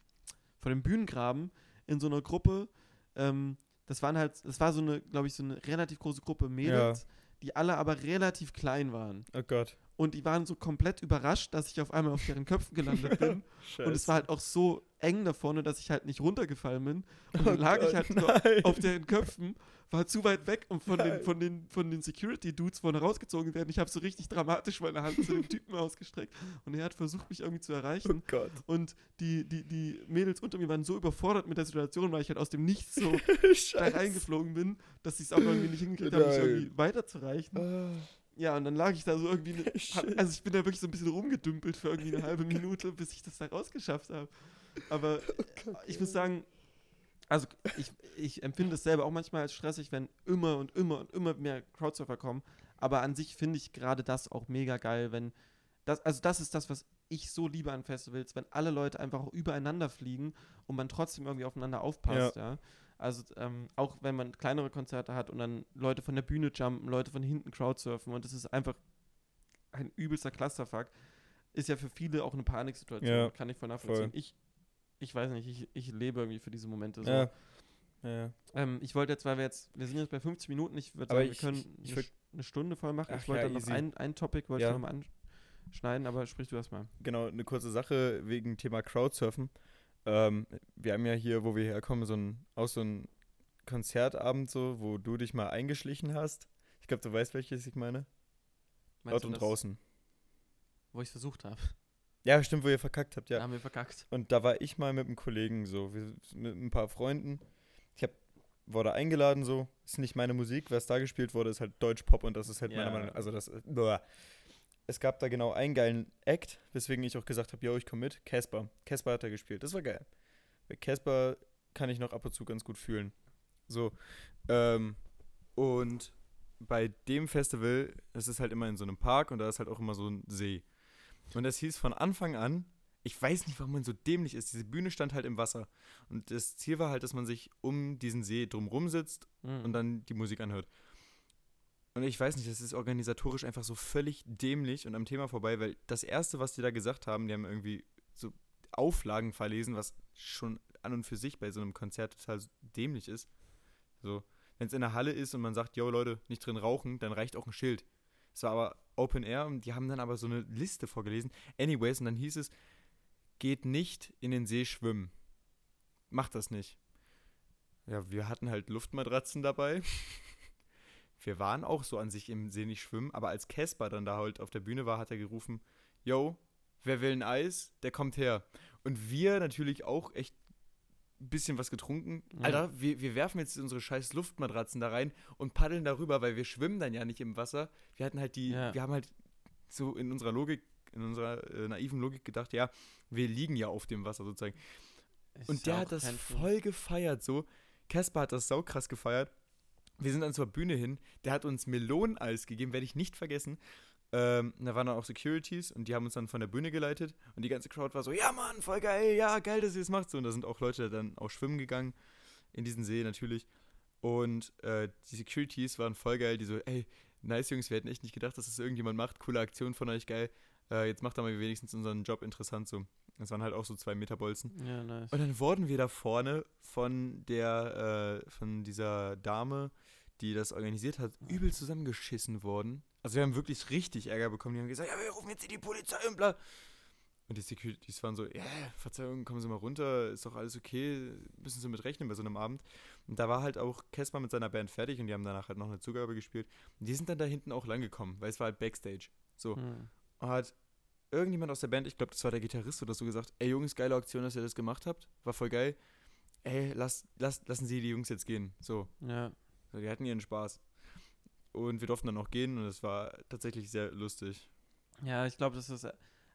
vor dem Bühnengraben in so einer Gruppe. Ähm, das waren halt, das war so eine, glaube ich, so eine relativ große Gruppe Mädels, die alle aber relativ klein waren. Oh Gott. Und die waren so komplett überrascht, dass ich auf einmal auf deren Köpfen gelandet bin. Und es war halt auch so eng da vorne, dass ich halt nicht runtergefallen bin. Und dann Oh lag ich Gott, halt so nein. auf deren Köpfen, war zu weit weg, um von den, Nein. von den, von den Security-Dudes vorne rausgezogen werden. Ich habe so richtig dramatisch meine Hand zu dem Typen ausgestreckt und er hat versucht, mich irgendwie zu Oh erreichen. Gott. Und die, die, die Mädels unter mir waren so überfordert mit der Situation, weil ich halt aus dem Nichts so da reingeflogen bin, dass sie es auch irgendwie nicht hingekriegt haben, mich irgendwie weiterzureichen. Ah. Ja, und dann lag ich da so irgendwie, ne, hab, also ich bin da wirklich so ein bisschen rumgedümpelt für irgendwie eine halbe Minute, bis ich das da rausgeschafft habe. Aber äh, ich muss sagen, also ich, ich empfinde es selber auch manchmal als stressig, wenn immer und immer und immer mehr Crowdsurfer kommen. Aber an sich finde ich gerade das auch mega geil, wenn das, also das ist das, was ich so liebe an Festivals, wenn alle Leute einfach auch übereinander fliegen und man trotzdem irgendwie aufeinander aufpasst, ja. Also ähm, auch wenn man kleinere Konzerte hat und dann Leute von der Bühne jumpen, Leute von hinten crowdsurfen und das ist einfach ein übelster Clusterfuck, ist ja für viele auch eine Paniksituation, Ja, kann ich voll nachvollziehen. voll. Ich, ich weiß nicht, ich, ich lebe irgendwie für diese Momente so. Ja. Ja. Ähm, ich wollte jetzt, weil wir jetzt, wir sind jetzt bei 50 Minuten, ich würde sagen, wir ich- können ich- ich eine, Stunde voll machen. Ach ich wollte ja, dann noch ein, ein Topic, wollte Ja. ich nochmal anschneiden, aber sprich du erst mal. Genau, eine kurze Sache wegen Thema Crowdsurfen. Ähm, wir haben ja hier, wo wir herkommen, so ein, auch so ein Konzertabend so, wo du dich mal eingeschlichen hast. Ich glaube, du weißt, welches ich meine. Laut und draußen. Wo ich es versucht habe. Ja, stimmt, wo ihr verkackt habt, Da ja. haben wir verkackt. Und da war ich mal mit einem Kollegen so, wir, mit ein paar Freunden. Ich hab, wurde eingeladen so, ist nicht meine Musik, was da gespielt wurde, ist halt Deutsch-Pop und das ist halt meiner Ja. Meinung nach, also das, äh, boah. Es gab da genau einen geilen Act, weswegen ich auch gesagt habe, yo, ich komme mit. Casper. Casper hat da gespielt, das war geil. Bei Casper kann ich noch ab und zu ganz gut fühlen. So, ähm, und bei dem Festival, das ist halt immer in so einem Park und da ist halt auch immer so ein See. Und das hieß von Anfang an, ich weiß nicht, warum man so dämlich ist. Diese Bühne stand halt im Wasser. Und das Ziel war halt, dass man sich um diesen See drumrum sitzt Mhm. und dann die Musik anhört. Und ich weiß nicht, das ist organisatorisch einfach so völlig dämlich und am Thema vorbei, weil das Erste, was die da gesagt haben, die haben irgendwie so Auflagen verlesen, was schon an und für sich bei so einem Konzert total dämlich ist. So, wenn es in der Halle ist und man sagt, yo Leute, nicht drin rauchen, dann reicht auch ein Schild. Es war aber Open Air und die haben dann aber so eine Liste vorgelesen. Anyways, und dann hieß es, geht nicht in den See schwimmen. Macht das nicht. Ja, wir hatten halt Luftmatratzen dabei. Wir waren auch so an sich im See nicht schwimmen, aber als Casper dann da halt auf der Bühne war, hat er gerufen, yo, wer will ein Eis, der kommt her. Und wir natürlich auch echt ein bisschen was getrunken. Ja. Alter, wir, wir werfen jetzt unsere scheiß Luftmatratzen da rein und paddeln darüber, weil wir schwimmen dann ja nicht im Wasser. Wir hatten halt die, Ja. wir haben halt so in unserer Logik, in unserer äh, naiven Logik gedacht, ja, wir liegen ja auf dem Wasser sozusagen. Ist Und der hat das voll gefeiert, so. Casper hat das saukrass gefeiert. Wir sind dann zur Bühne hin. Der hat uns Meloneneis gegeben, werde ich nicht vergessen. Ähm, da waren dann auch Securities und die haben uns dann von der Bühne geleitet. Und die ganze Crowd war so: Ja, Mann, voll geil, ja, geil, dass ihr es macht. So, und da sind auch Leute dann auch schwimmen gegangen in diesen See natürlich. Und äh, die Securities waren voll geil. Die so: Ey, nice, Jungs, wir hätten echt nicht gedacht, dass das irgendjemand macht. Coole Aktion von euch, geil. Äh, jetzt macht doch mal wenigstens unseren Job interessant. So. Das waren halt auch so zwei Meter Bolzen. Ja, nice. Und dann wurden wir da vorne von der, äh, von dieser Dame, die das organisiert hat, übel zusammengeschissen worden. Also wir haben wirklich richtig Ärger bekommen. Die haben gesagt, ja, wir rufen jetzt hier die Polizei und bla. Und die Securities waren so, ja, Verzeihung, kommen Sie mal runter, ist doch alles okay, müssen Sie mit rechnen bei so einem Abend. Und da war halt auch Casper mit seiner Band fertig und die haben danach halt noch eine Zugabe gespielt. Und die sind dann da hinten auch lang gekommen, weil es war halt Backstage. So. Hm. Und hat irgendjemand aus der Band, ich glaube, das war der Gitarrist oder so, gesagt, ey Jungs, geile Aktion, dass ihr das gemacht habt. War voll geil. Ey, lass, lass, lassen Sie die Jungs jetzt gehen. So. Ja. Die hatten ihren Spaß. Und wir durften dann auch gehen und es war tatsächlich sehr lustig. Ja, ich glaube, das ist.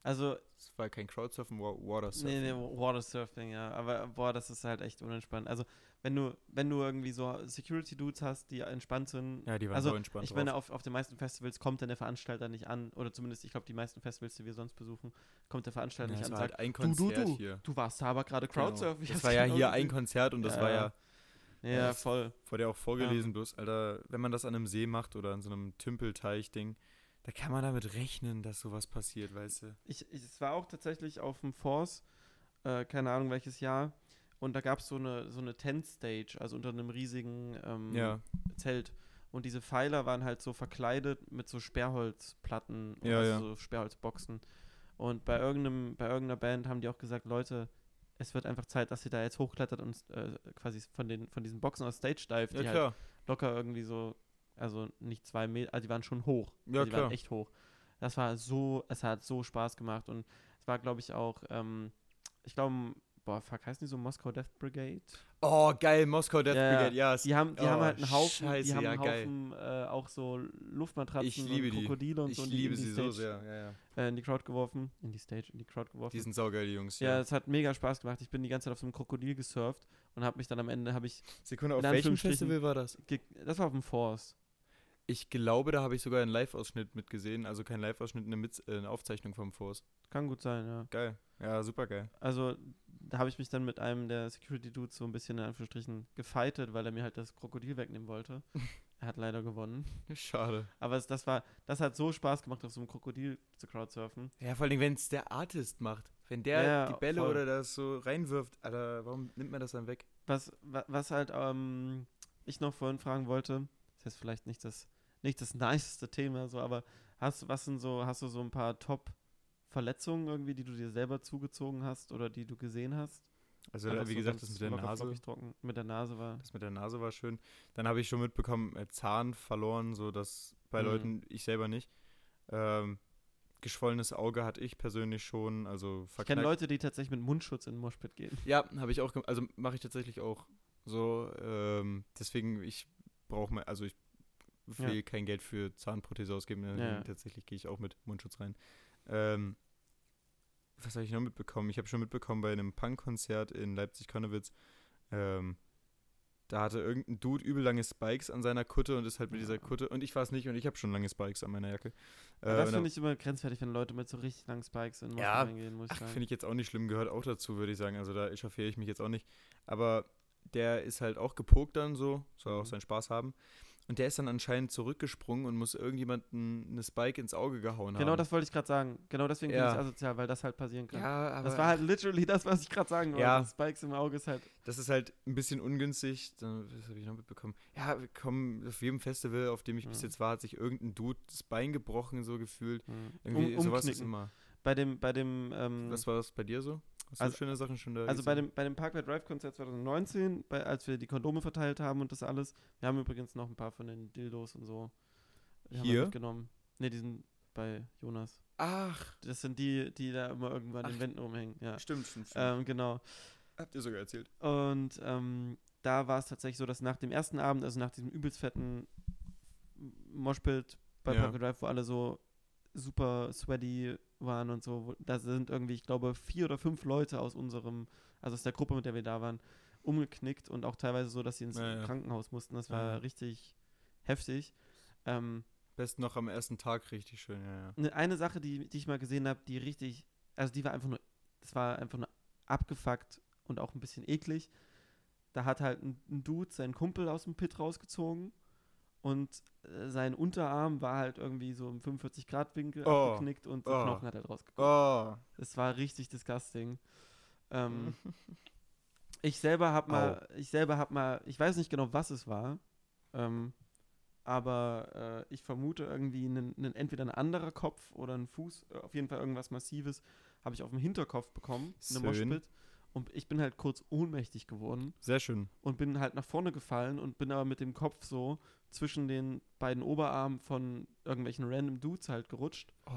Also, Es war kein Crowdsurfen, Wa- Watersurfen. nee, nee, Watersurfing, ja. Aber boah, das ist halt echt unentspannt. Also, wenn du, wenn du irgendwie so Security-Dudes hast, die entspannt sind. Ja, die waren also, so entspannt Ich drauf. meine, auf, auf den meisten Festivals kommt dann der Veranstalter nicht an. Oder zumindest, ich glaube, die meisten Festivals, die wir sonst besuchen, kommt der Veranstalter ja, nicht an und halt ein sagt, du, Konzert du, du, hier. du warst da aber gerade Crowdsurfen. Ich Das hab's war ja genau hier ein. Konzert und das Ja. war ja, Ja, das- voll. wurde ja auch vorgelesen, Ähm. bloß, Alter, wenn man das an einem See macht oder an so einem Tümpelteich-Ding, da kann man damit rechnen, dass sowas passiert, weißt du. Ich, ich, es war auch tatsächlich auf dem Force, äh, keine Ahnung welches Jahr, und da gab es so eine, so eine Tent-Stage, also unter einem riesigen ähm, Ja. Zelt. Und diese Pfeiler waren halt so verkleidet mit so Sperrholzplatten Ja, oder ja. so Sperrholzboxen. Und bei irgendeinem, bei irgendeiner Band haben die auch gesagt, Leute, es wird einfach Zeit, dass ihr da jetzt hochklettert und äh, quasi von den von diesen Boxen aus Stage dive, Ja, die halt klar. locker irgendwie so, also nicht zwei Meter, also die waren schon hoch. Ja, also die klar. waren echt hoch. Das war so, es hat so Spaß gemacht und es war, glaube ich, auch, ähm, ich glaube, boah, fuck, heißen die so Moskau Death Brigade? Oh, geil, Moskau Death Ja. Brigade, ja. Die haben, die Oh, haben halt einen Haufen, scheiße, die haben ja, einen. Haufen äh, auch so Luftmatratzen Ich liebe und. Krokodile und ich so die, liebe sie so Stage, sehr, ja, ja. Äh, in die Crowd geworfen, in die Stage, in die Crowd geworfen. Die sind saugeil, die Jungs. ja, es hat mega Spaß gemacht. Ich bin die ganze Zeit auf so einem Krokodil gesurft und habe mich dann am Ende, habe ich, Sekunde, auf welchem Festival war das? das war auf dem Force. Ich glaube, da habe ich sogar einen Live-Ausschnitt mitgesehen. Also kein Live-Ausschnitt, eine, Mit äh, eine Aufzeichnung vom Force. Kann gut sein, ja. Geil. Ja, super geil. Also da habe ich mich dann mit einem der Security-Dudes so ein bisschen in Anführungsstrichen gefightet, weil er mir halt das Krokodil wegnehmen wollte. er hat leider gewonnen. Schade. Aber es, das war, das hat so Spaß gemacht, auf so einem Krokodil zu crowdsurfen. Ja, vor allem, wenn es der Artist macht. Wenn der Ja, die Bälle voll. oder das so reinwirft, Alter, warum nimmt man das dann weg? Was, wa- was halt ähm, ich noch vorhin fragen wollte, ist jetzt vielleicht nicht das, nicht das niceste Thema, so, aber hast, was sind so, hast du so ein paar Top-Verletzungen irgendwie, die du dir selber zugezogen hast oder die du gesehen hast? Also, da, wie so gesagt, das mit der Nase. trocken. Mit der Nase war. Das mit der Nase war schön. Dann habe ich schon mitbekommen, äh, Zahn verloren, so dass bei Mhm. Leuten, ich selber nicht. Ähm, geschwollenes Auge hatte ich persönlich schon, also Ich kenne. Leute, die tatsächlich mit Mundschutz in den Moshpit gehen. Ja, habe ich auch, also mache ich tatsächlich auch so. Ähm, deswegen, ich brauche mal, also ich Ja. will kein Geld für Zahnprothese ausgeben. deswegen Ja, ja. Tatsächlich gehe ich auch mit Mundschutz rein. Ähm, was habe ich noch mitbekommen? Ich habe schon mitbekommen bei einem Punk-Konzert in Leipzig-Konnewitz, ähm, da hatte irgendein Dude übel lange Spikes an seiner Kutte und ist halt mit dieser Ja. Kutte, und ich war es nicht und ich habe schon lange Spikes an meiner Jacke. Äh, das finde ich immer grenzwertig, wenn Leute mit so richtig langen Spikes in den Ja, reingehen, muss ich sagen. finde ich jetzt auch nicht schlimm, gehört auch dazu, würde ich sagen. Also da echauffiere ich mich jetzt auch nicht. Aber der ist halt auch gepokt dann so, soll auch Mhm. seinen Spaß haben. Und der ist dann anscheinend zurückgesprungen und muss irgendjemanden eine Spike ins Auge gehauen haben. Genau das wollte ich gerade sagen. Genau deswegen Ja. finde ich asozial, weil das halt passieren kann. Ja, aber das war halt literally das, was ich gerade sagen wollte. Ja. Spikes im Auge ist halt. das ist halt ein bisschen ungünstig. Dann, was habe ich noch mitbekommen? Ja, wir kommen auf jedem Festival, auf dem ich bis Mhm. jetzt war, hat sich irgendein Dude das Bein gebrochen, so gefühlt. mh, Irgendwie um, sowas ist immer. Bei dem, bei dem, ähm, Was war das bei dir so? Hast Also- du schöne Sachen schon da also bei dem, bei dem Parkway Drive Konzert 2019, bei, als wir die Kondome verteilt haben und das alles. Wir haben übrigens noch ein paar von den Dildos und so. Die Hier? mitgenommen. Ne, die sind bei Jonas. Ach, Das sind die, die da immer irgendwann in Wänden rumhängen. Ja. stimmt, stimmt, stimmt. Ähm, genau. Habt ihr sogar erzählt. Und ähm, da war es tatsächlich so, dass nach dem ersten Abend, also nach diesem übelst fetten Moshpit bei Ja. Parkway Drive, wo alle so super sweaty waren und so, da sind irgendwie, ich glaube, vier oder fünf Leute aus unserem, also aus der Gruppe, mit der wir da waren, umgeknickt und auch teilweise so, dass sie ins Ja, ja. Krankenhaus mussten. Das war ja. richtig heftig. Ähm, Best noch am ersten Tag richtig schön, ja, ja. Ne, eine Sache, die, die ich mal gesehen habe, die richtig, also die war einfach nur, das war einfach nur abgefuckt und auch ein bisschen eklig. Da hat halt ein, ein Dude seinen Kumpel aus dem Pit rausgezogen und äh, sein Unterarm war halt irgendwie so im 45-Grad-Winkel Oh. abgeknickt und der Oh. Knochen hat halt rausgekommen. Oh. Das war richtig disgusting. Ähm, ich selber hab mal, ich selber hab mal, ich weiß nicht genau, was es war, ähm, aber äh, ich vermute irgendwie einen, einen, entweder ein anderer Kopf oder ein Fuß, äh, auf jeden Fall irgendwas Massives, habe ich auf dem Hinterkopf bekommen, eine Schön. Und ich bin halt kurz ohnmächtig geworden Sehr schön. und bin halt nach vorne gefallen und bin aber mit dem Kopf so zwischen den beiden Oberarmen von irgendwelchen random Dudes halt gerutscht. Oh,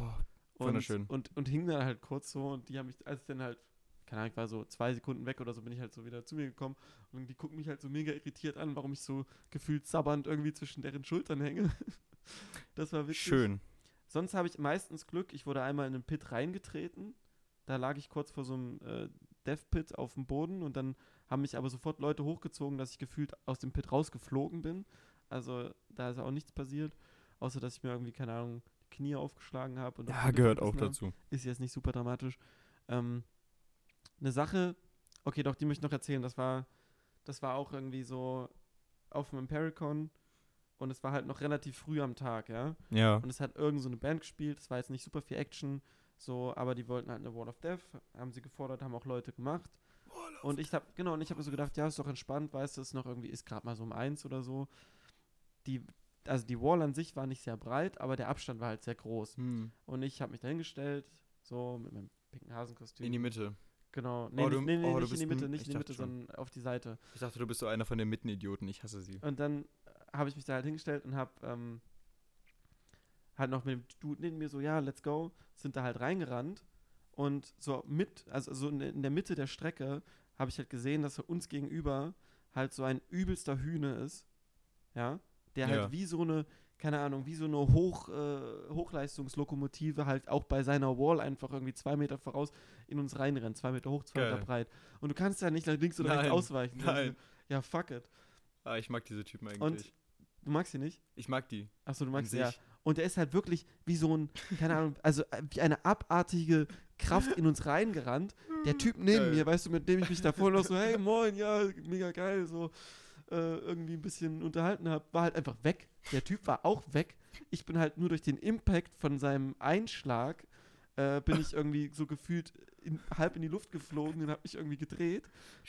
Und, Wunderschön. Und, und hing dann halt kurz so und die haben mich, als ich dann halt, keine Ahnung, ich war so zwei Sekunden weg oder so, bin ich halt so wieder zu mir gekommen und die gucken mich halt so mega irritiert an, warum ich so gefühlt sabbernd irgendwie zwischen deren Schultern hänge. das war witzig. schön. Sonst habe ich meistens Glück, ich wurde einmal in einen Pit reingetreten, da lag ich kurz vor so einem äh, Death Pit auf dem Boden und dann haben mich aber sofort Leute hochgezogen, dass ich gefühlt aus dem Pit rausgeflogen bin. Also da ist auch nichts passiert, außer dass ich mir irgendwie, keine Ahnung, die Knie aufgeschlagen habe. Ja, gehört auch dazu. Ist jetzt nicht super dramatisch. Ähm, eine Sache, okay, doch, die möchte ich noch erzählen. Das war, das war auch irgendwie so auf dem Impericon und es war halt noch relativ früh am Tag, ja. Ja. Und es hat irgend so eine Band gespielt, es war jetzt nicht super viel Action, so, aber die wollten halt eine Wall of Death, haben sie gefordert, haben auch Leute gemacht. Und ich hab, genau, und ich habe so gedacht, ja, ist doch entspannt, weißt du, ist noch irgendwie, ist gerade mal so um eins oder so. Die, also die Wall an sich war nicht sehr breit, aber der Abstand war halt sehr groß. Hm. Und ich habe mich da hingestellt, so mit meinem pinken Hasenkostüm. In die Mitte. Genau. Nee, Oh, nicht, du- nee, nee, oh, nicht in die Mitte, nicht ich in die Mitte, schon. sondern auf die Seite. Ich dachte, du bist so einer von den Mittenidioten. Ich hasse sie. Und dann habe ich mich da halt hingestellt und habe ähm, halt noch mit dem Dude neben mir so, ja, let's go, sind da halt reingerannt. Und so mit, also so in, der Mitte der Strecke habe ich halt gesehen, dass uns gegenüber halt so ein übelster Hühne ist. Ja. Der Ja. halt wie so eine, keine Ahnung, wie so eine Hoch, äh, Hochleistungslokomotive halt auch bei seiner Wall einfach irgendwie zwei Meter voraus in uns reinrennt. Zwei Meter hoch, zwei Geil. Meter breit. Und du kannst ja nicht nach links oder rechts Nein, ausweichen. nein. Ja, fuck it. Ah, ich mag diese Typen eigentlich. Und- Du magst sie nicht? ich mag die. Achso, du magst sich. ja. Und der ist halt wirklich wie so ein, keine Ahnung, also äh, wie eine abartige Kraft in uns reingerannt. Der Typ neben Geil. mir, weißt du, mit dem ich mich da vorhin noch so, hey, moin, ja, mega geil, so äh, irgendwie ein bisschen unterhalten habe, war halt einfach weg. Der Typ war auch weg. Ich bin halt nur durch den Impact von seinem Einschlag, äh, bin ich irgendwie so gefühlt in, halb in die Luft geflogen und habe mich irgendwie gedreht.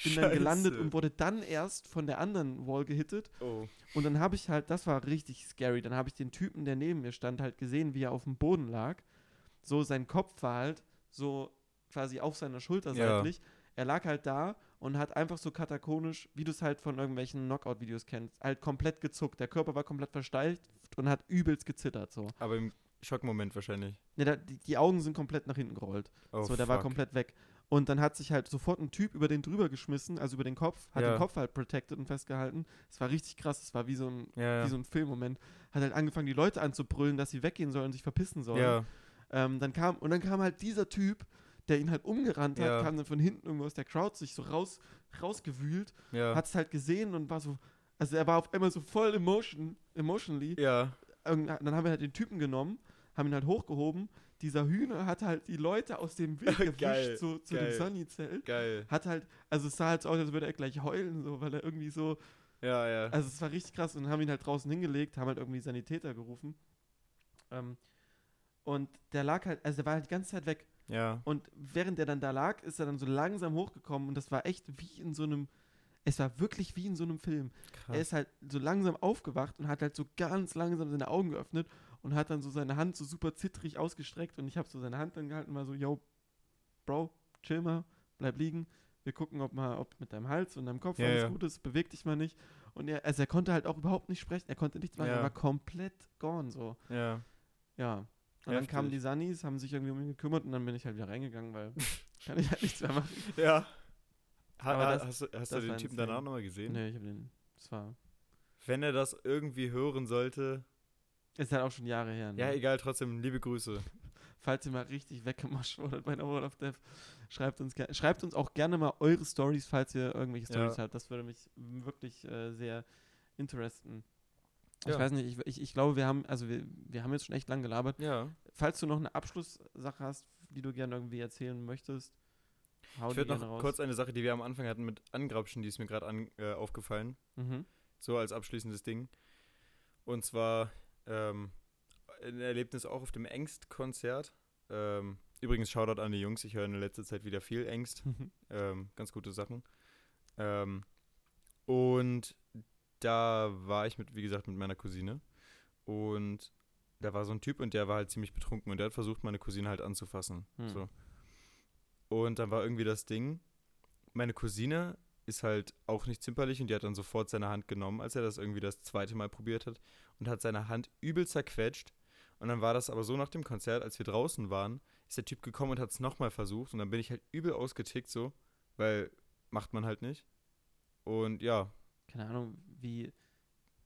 Bin dann gelandet Scheiße. und wurde dann erst von der anderen Wall gehittet. Oh. Und dann habe ich halt, das war richtig scary, dann habe ich den Typen, der neben mir stand, halt gesehen, wie er auf dem Boden lag. So, sein Kopf war halt so quasi auf seiner Schulter Ja. seitlich. Er lag halt da und hat einfach so katakonisch, wie du es halt von irgendwelchen Knockout-Videos kennst, halt komplett gezuckt. Der Körper war komplett versteift und hat übelst gezittert, so. Aber im Schockmoment wahrscheinlich. Ne, da, die, die Augen sind komplett nach hinten gerollt. Oh, so, der war fuck. komplett weg. Und dann hat sich halt sofort ein Typ über den drüber geschmissen, also über den Kopf, hat Ja. den Kopf halt protected und festgehalten. Es war richtig krass, es war wie so ein Ja, ja. wie so ein Filmmoment, hat halt angefangen, die Leute anzubrüllen, dass sie weggehen sollen, sich verpissen sollen. ja. Ähm, dann kam, und dann kam halt dieser Typ, der ihn halt umgerannt hat, Ja. kam dann von hinten irgendwo aus der Crowd sich so raus, rausgewühlt, Ja. hat es halt gesehen und war so, also er war auf einmal so voll emotion, emotionally. ja. Dann haben wir halt den Typen genommen, haben ihn halt hochgehoben. Dieser Hühner hat halt die Leute aus dem Weg gewischt Geil, so, zu geil. dem Sunny-Zelt. Geil. Hat halt, also es sah halt so aus, als würde er gleich heulen, so, weil er irgendwie so, Ja, ja. also es war richtig krass und haben ihn halt draußen hingelegt, haben halt irgendwie Sanitäter gerufen. Ähm, und der lag halt, also der war halt die ganze Zeit weg. ja. Und während der dann da lag, ist er dann so langsam hochgekommen und das war echt wie in so einem, es war wirklich wie in so einem Film. Krass. Er ist halt so langsam aufgewacht und hat halt so ganz langsam seine Augen geöffnet und hat dann so seine Hand so super zittrig ausgestreckt und ich habe so seine Hand dann gehalten und war so, yo, Bro, chill mal, bleib liegen. Wir gucken, ob mal, ob mit deinem Hals und deinem Kopf Ja, alles ja. gut ist, beweg dich mal nicht. Und er, also er konnte halt auch überhaupt nicht sprechen, er konnte nichts machen, Ja. er war komplett gone so. ja. Ja. Und dann kamen Heftig. die Sunnies, haben sich irgendwie um ihn gekümmert und dann bin ich halt wieder reingegangen, weil kann ich halt nichts mehr machen. Ja. Ha, ha- das- hast du, hast das du den Typen danach nochmal gesehen? Nee, ich habe den, das war, Wenn er das irgendwie hören sollte. ist halt auch schon Jahre her. Ne? Ja, egal, trotzdem liebe Grüße. Falls ihr mal richtig weggemascht wurdet bei der World of Death, schreibt uns, schreibt uns auch gerne mal eure Stories, falls ihr irgendwelche Ja. Stories habt. Das würde mich wirklich äh, sehr interesten. Ich Ja. weiß nicht, ich, ich, ich glaube, wir haben, also wir, wir haben jetzt schon echt lang gelabert. Ja. Falls du noch eine Abschlusssache hast, die du gerne irgendwie erzählen möchtest, hau Ich würde noch raus. kurz eine Sache, die wir am Anfang hatten mit Angrapschen, die ist mir gerade äh, aufgefallen. Mhm. So als abschließendes Ding. Und zwar ähm, ein Erlebnis auch auf dem Ängst-Konzert. Ähm, übrigens, Shoutout an die Jungs. Ich höre in letzter Zeit wieder viel Ängst. Ähm, ganz gute Sachen. Ähm, und da war ich mit, wie gesagt, mit meiner Cousine. Und da war so ein Typ und der war halt ziemlich betrunken und der hat versucht, meine Cousine halt anzufassen. Hm. So. Und dann war irgendwie das Ding, meine Cousine ist halt auch nicht zimperlich und die hat dann sofort seine Hand genommen, als er das irgendwie das zweite Mal probiert hat und hat seine Hand übel zerquetscht. Und dann war das aber so nach dem Konzert, als wir draußen waren, ist der Typ gekommen und hat es nochmal versucht und dann bin ich halt übel ausgetickt so, weil macht man halt nicht. Und ja, Keine Ahnung, wie,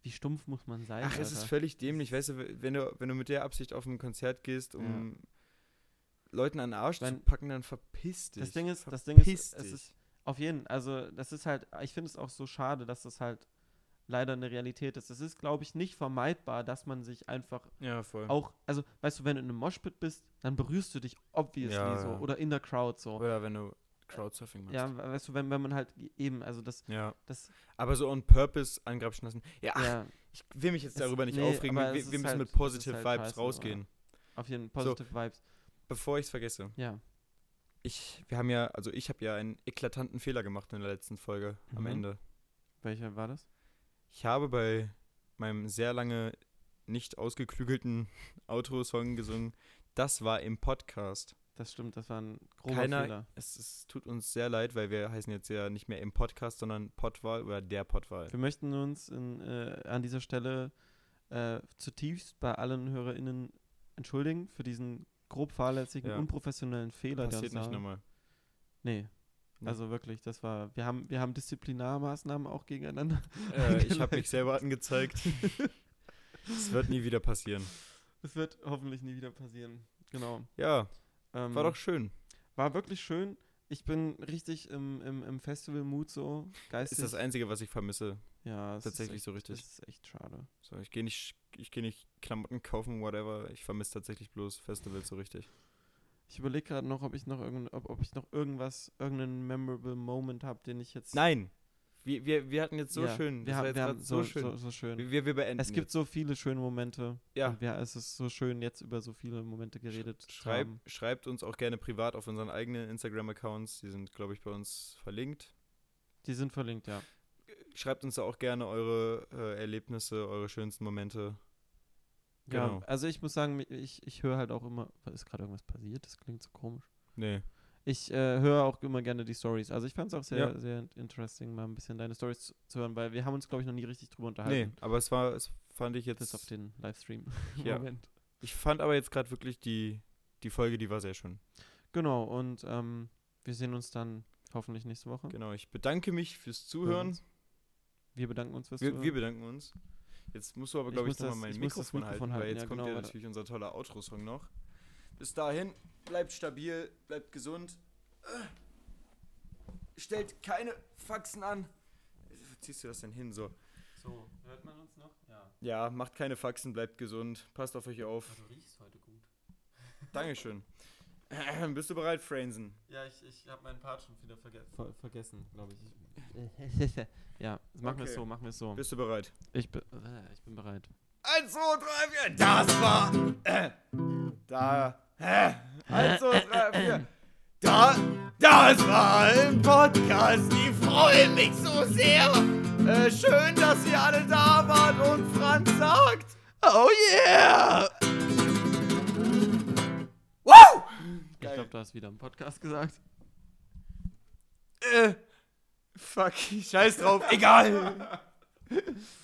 wie stumpf muss man sein? ach, es ist völlig dämlich, weißt du, wenn du, wenn du mit der Absicht auf ein Konzert gehst, um Leuten an den Arsch mein, zu packen, dann verpiss dich. Das Ding ist, das Ding ist, es ist auf jeden, also das ist halt, ich finde es auch so schade, dass das halt leider eine Realität ist. Es ist, glaube ich, nicht vermeidbar, dass man sich einfach Ja, voll. auch, also weißt du, wenn du in einem Moshpit bist, dann berührst du dich obviously Ja, so ja. oder in der Crowd so. Oder wenn du Crowdsurfing machst. Ja, weißt du, wenn, wenn man halt eben, also das, Ja. das, Aber so on purpose angrapschen lassen. Ja, ach, ja, ich will mich jetzt Es- darüber nicht nee, aufregen. Wir, es wir müssen halt- mit es Positive halt Vibes rausgehen. auf jeden Fall positive Vibes. Bevor ich es vergesse. Ja. ich, wir haben ja, also ich habe ja einen eklatanten Fehler gemacht in der letzten Folge am Mhm. Ende. Welcher war das? Ich habe bei meinem sehr lange nicht ausgeklügelten Outro-Song gesungen, das war im Podcast. Das stimmt, das war ein grober Keiner, Fehler. es, es tut uns sehr leid, weil wir heißen jetzt ja nicht mehr im Podcast, sondern Podwahl oder der Podwahl. Wir möchten uns in, äh, an dieser Stelle äh, zutiefst bei allen HörerInnen entschuldigen für diesen grob fahrlässigen, Ja. unprofessionellen Fehler, der Passiert nicht nochmal. Nee. Also wirklich, das war, wir haben, wir haben Disziplinarmaßnahmen auch gegeneinander. Äh, ich habe mich selber angezeigt. Es wird nie wieder passieren. Das wird hoffentlich nie wieder passieren. Genau. Ja, Ähm, war doch schön. war wirklich schön. Ich bin richtig im, im, im Festival-Mood so geistig. Ist das Einzige, was ich vermisse. ja, es tatsächlich ist so echt, richtig. Das ist echt schade. So, ich gehe nicht, ich gehe nicht Klamotten kaufen, whatever. Ich vermisse tatsächlich bloß Festivals so richtig. Ich überlege gerade noch, ob ich noch irgend, ob, ob ich noch irgendwas, irgendeinen memorable Moment habe, den ich jetzt. Nein! Wir, wir, wir hatten jetzt so Ja, schön. Wir haben, wir haben so, so, schön. So, so schön. Wir, wir beenden es gibt jetzt. so viele schöne Momente. Ja. Ja, es ist so schön, jetzt über so viele Momente geredet zu Schreib, haben. schreibt uns auch gerne privat auf unseren eigenen Instagram-Accounts. Die sind, glaube ich, bei uns verlinkt. Die sind verlinkt, ja. Schreibt uns da auch gerne eure äh, Erlebnisse, eure schönsten Momente. Ja, Genau. also ich muss sagen, ich, ich höre halt auch immer. Ist gerade irgendwas passiert? Das klingt so komisch. Nee. Ich äh, höre auch immer gerne die Stories. Also ich fand es auch sehr, Ja. sehr interesting, mal ein bisschen deine Stories zu, zu hören, weil wir haben uns, glaube ich, noch nie richtig drüber Nee, unterhalten. aber es war, es fand ich Bis auf jetzt. den Livestream. Ja. Moment. Ich fand aber jetzt gerade wirklich die, die Folge, die war sehr schön. Genau, und ähm, wir sehen uns dann hoffentlich nächste Woche. Genau, ich bedanke mich fürs Zuhören. Wir bedanken uns fürs Wir, Zuhören. wir bedanken uns. Jetzt musst du aber, Ich glaube ich, muss nochmal mein ich Mikrofon, Mikrofon halten, weil halten, jetzt ja, kommt genau, ja weil- natürlich unser toller Outro-Song noch. Bis dahin, bleibt stabil, bleibt gesund. Stellt keine Faxen an. Wo ziehst du das denn hin? So. so, hört man uns noch? Ja. Ja, macht keine Faxen, bleibt gesund. Passt auf euch auf. Du riechst heute gut. Dankeschön. Bist du bereit, Franzen? Ja, ich, ich habe meinen Part schon wieder verge ver vergessen, glaube ich. ja, machen wir es Okay. so, machen wir es so. Bist du bereit? Ich, bin äh, ich bin bereit. Eins, zwei, drei, vier. Das war. Äh, da. Hä? Eins, zwei, drei, vier. Da. Das war ein Podcast. Die freuen mich so sehr. Äh, schön, dass ihr alle da wart und Franz sagt. Oh yeah! Wow! Ich glaube, du hast wieder im Podcast gesagt. Äh, fuck, scheiß drauf, egal.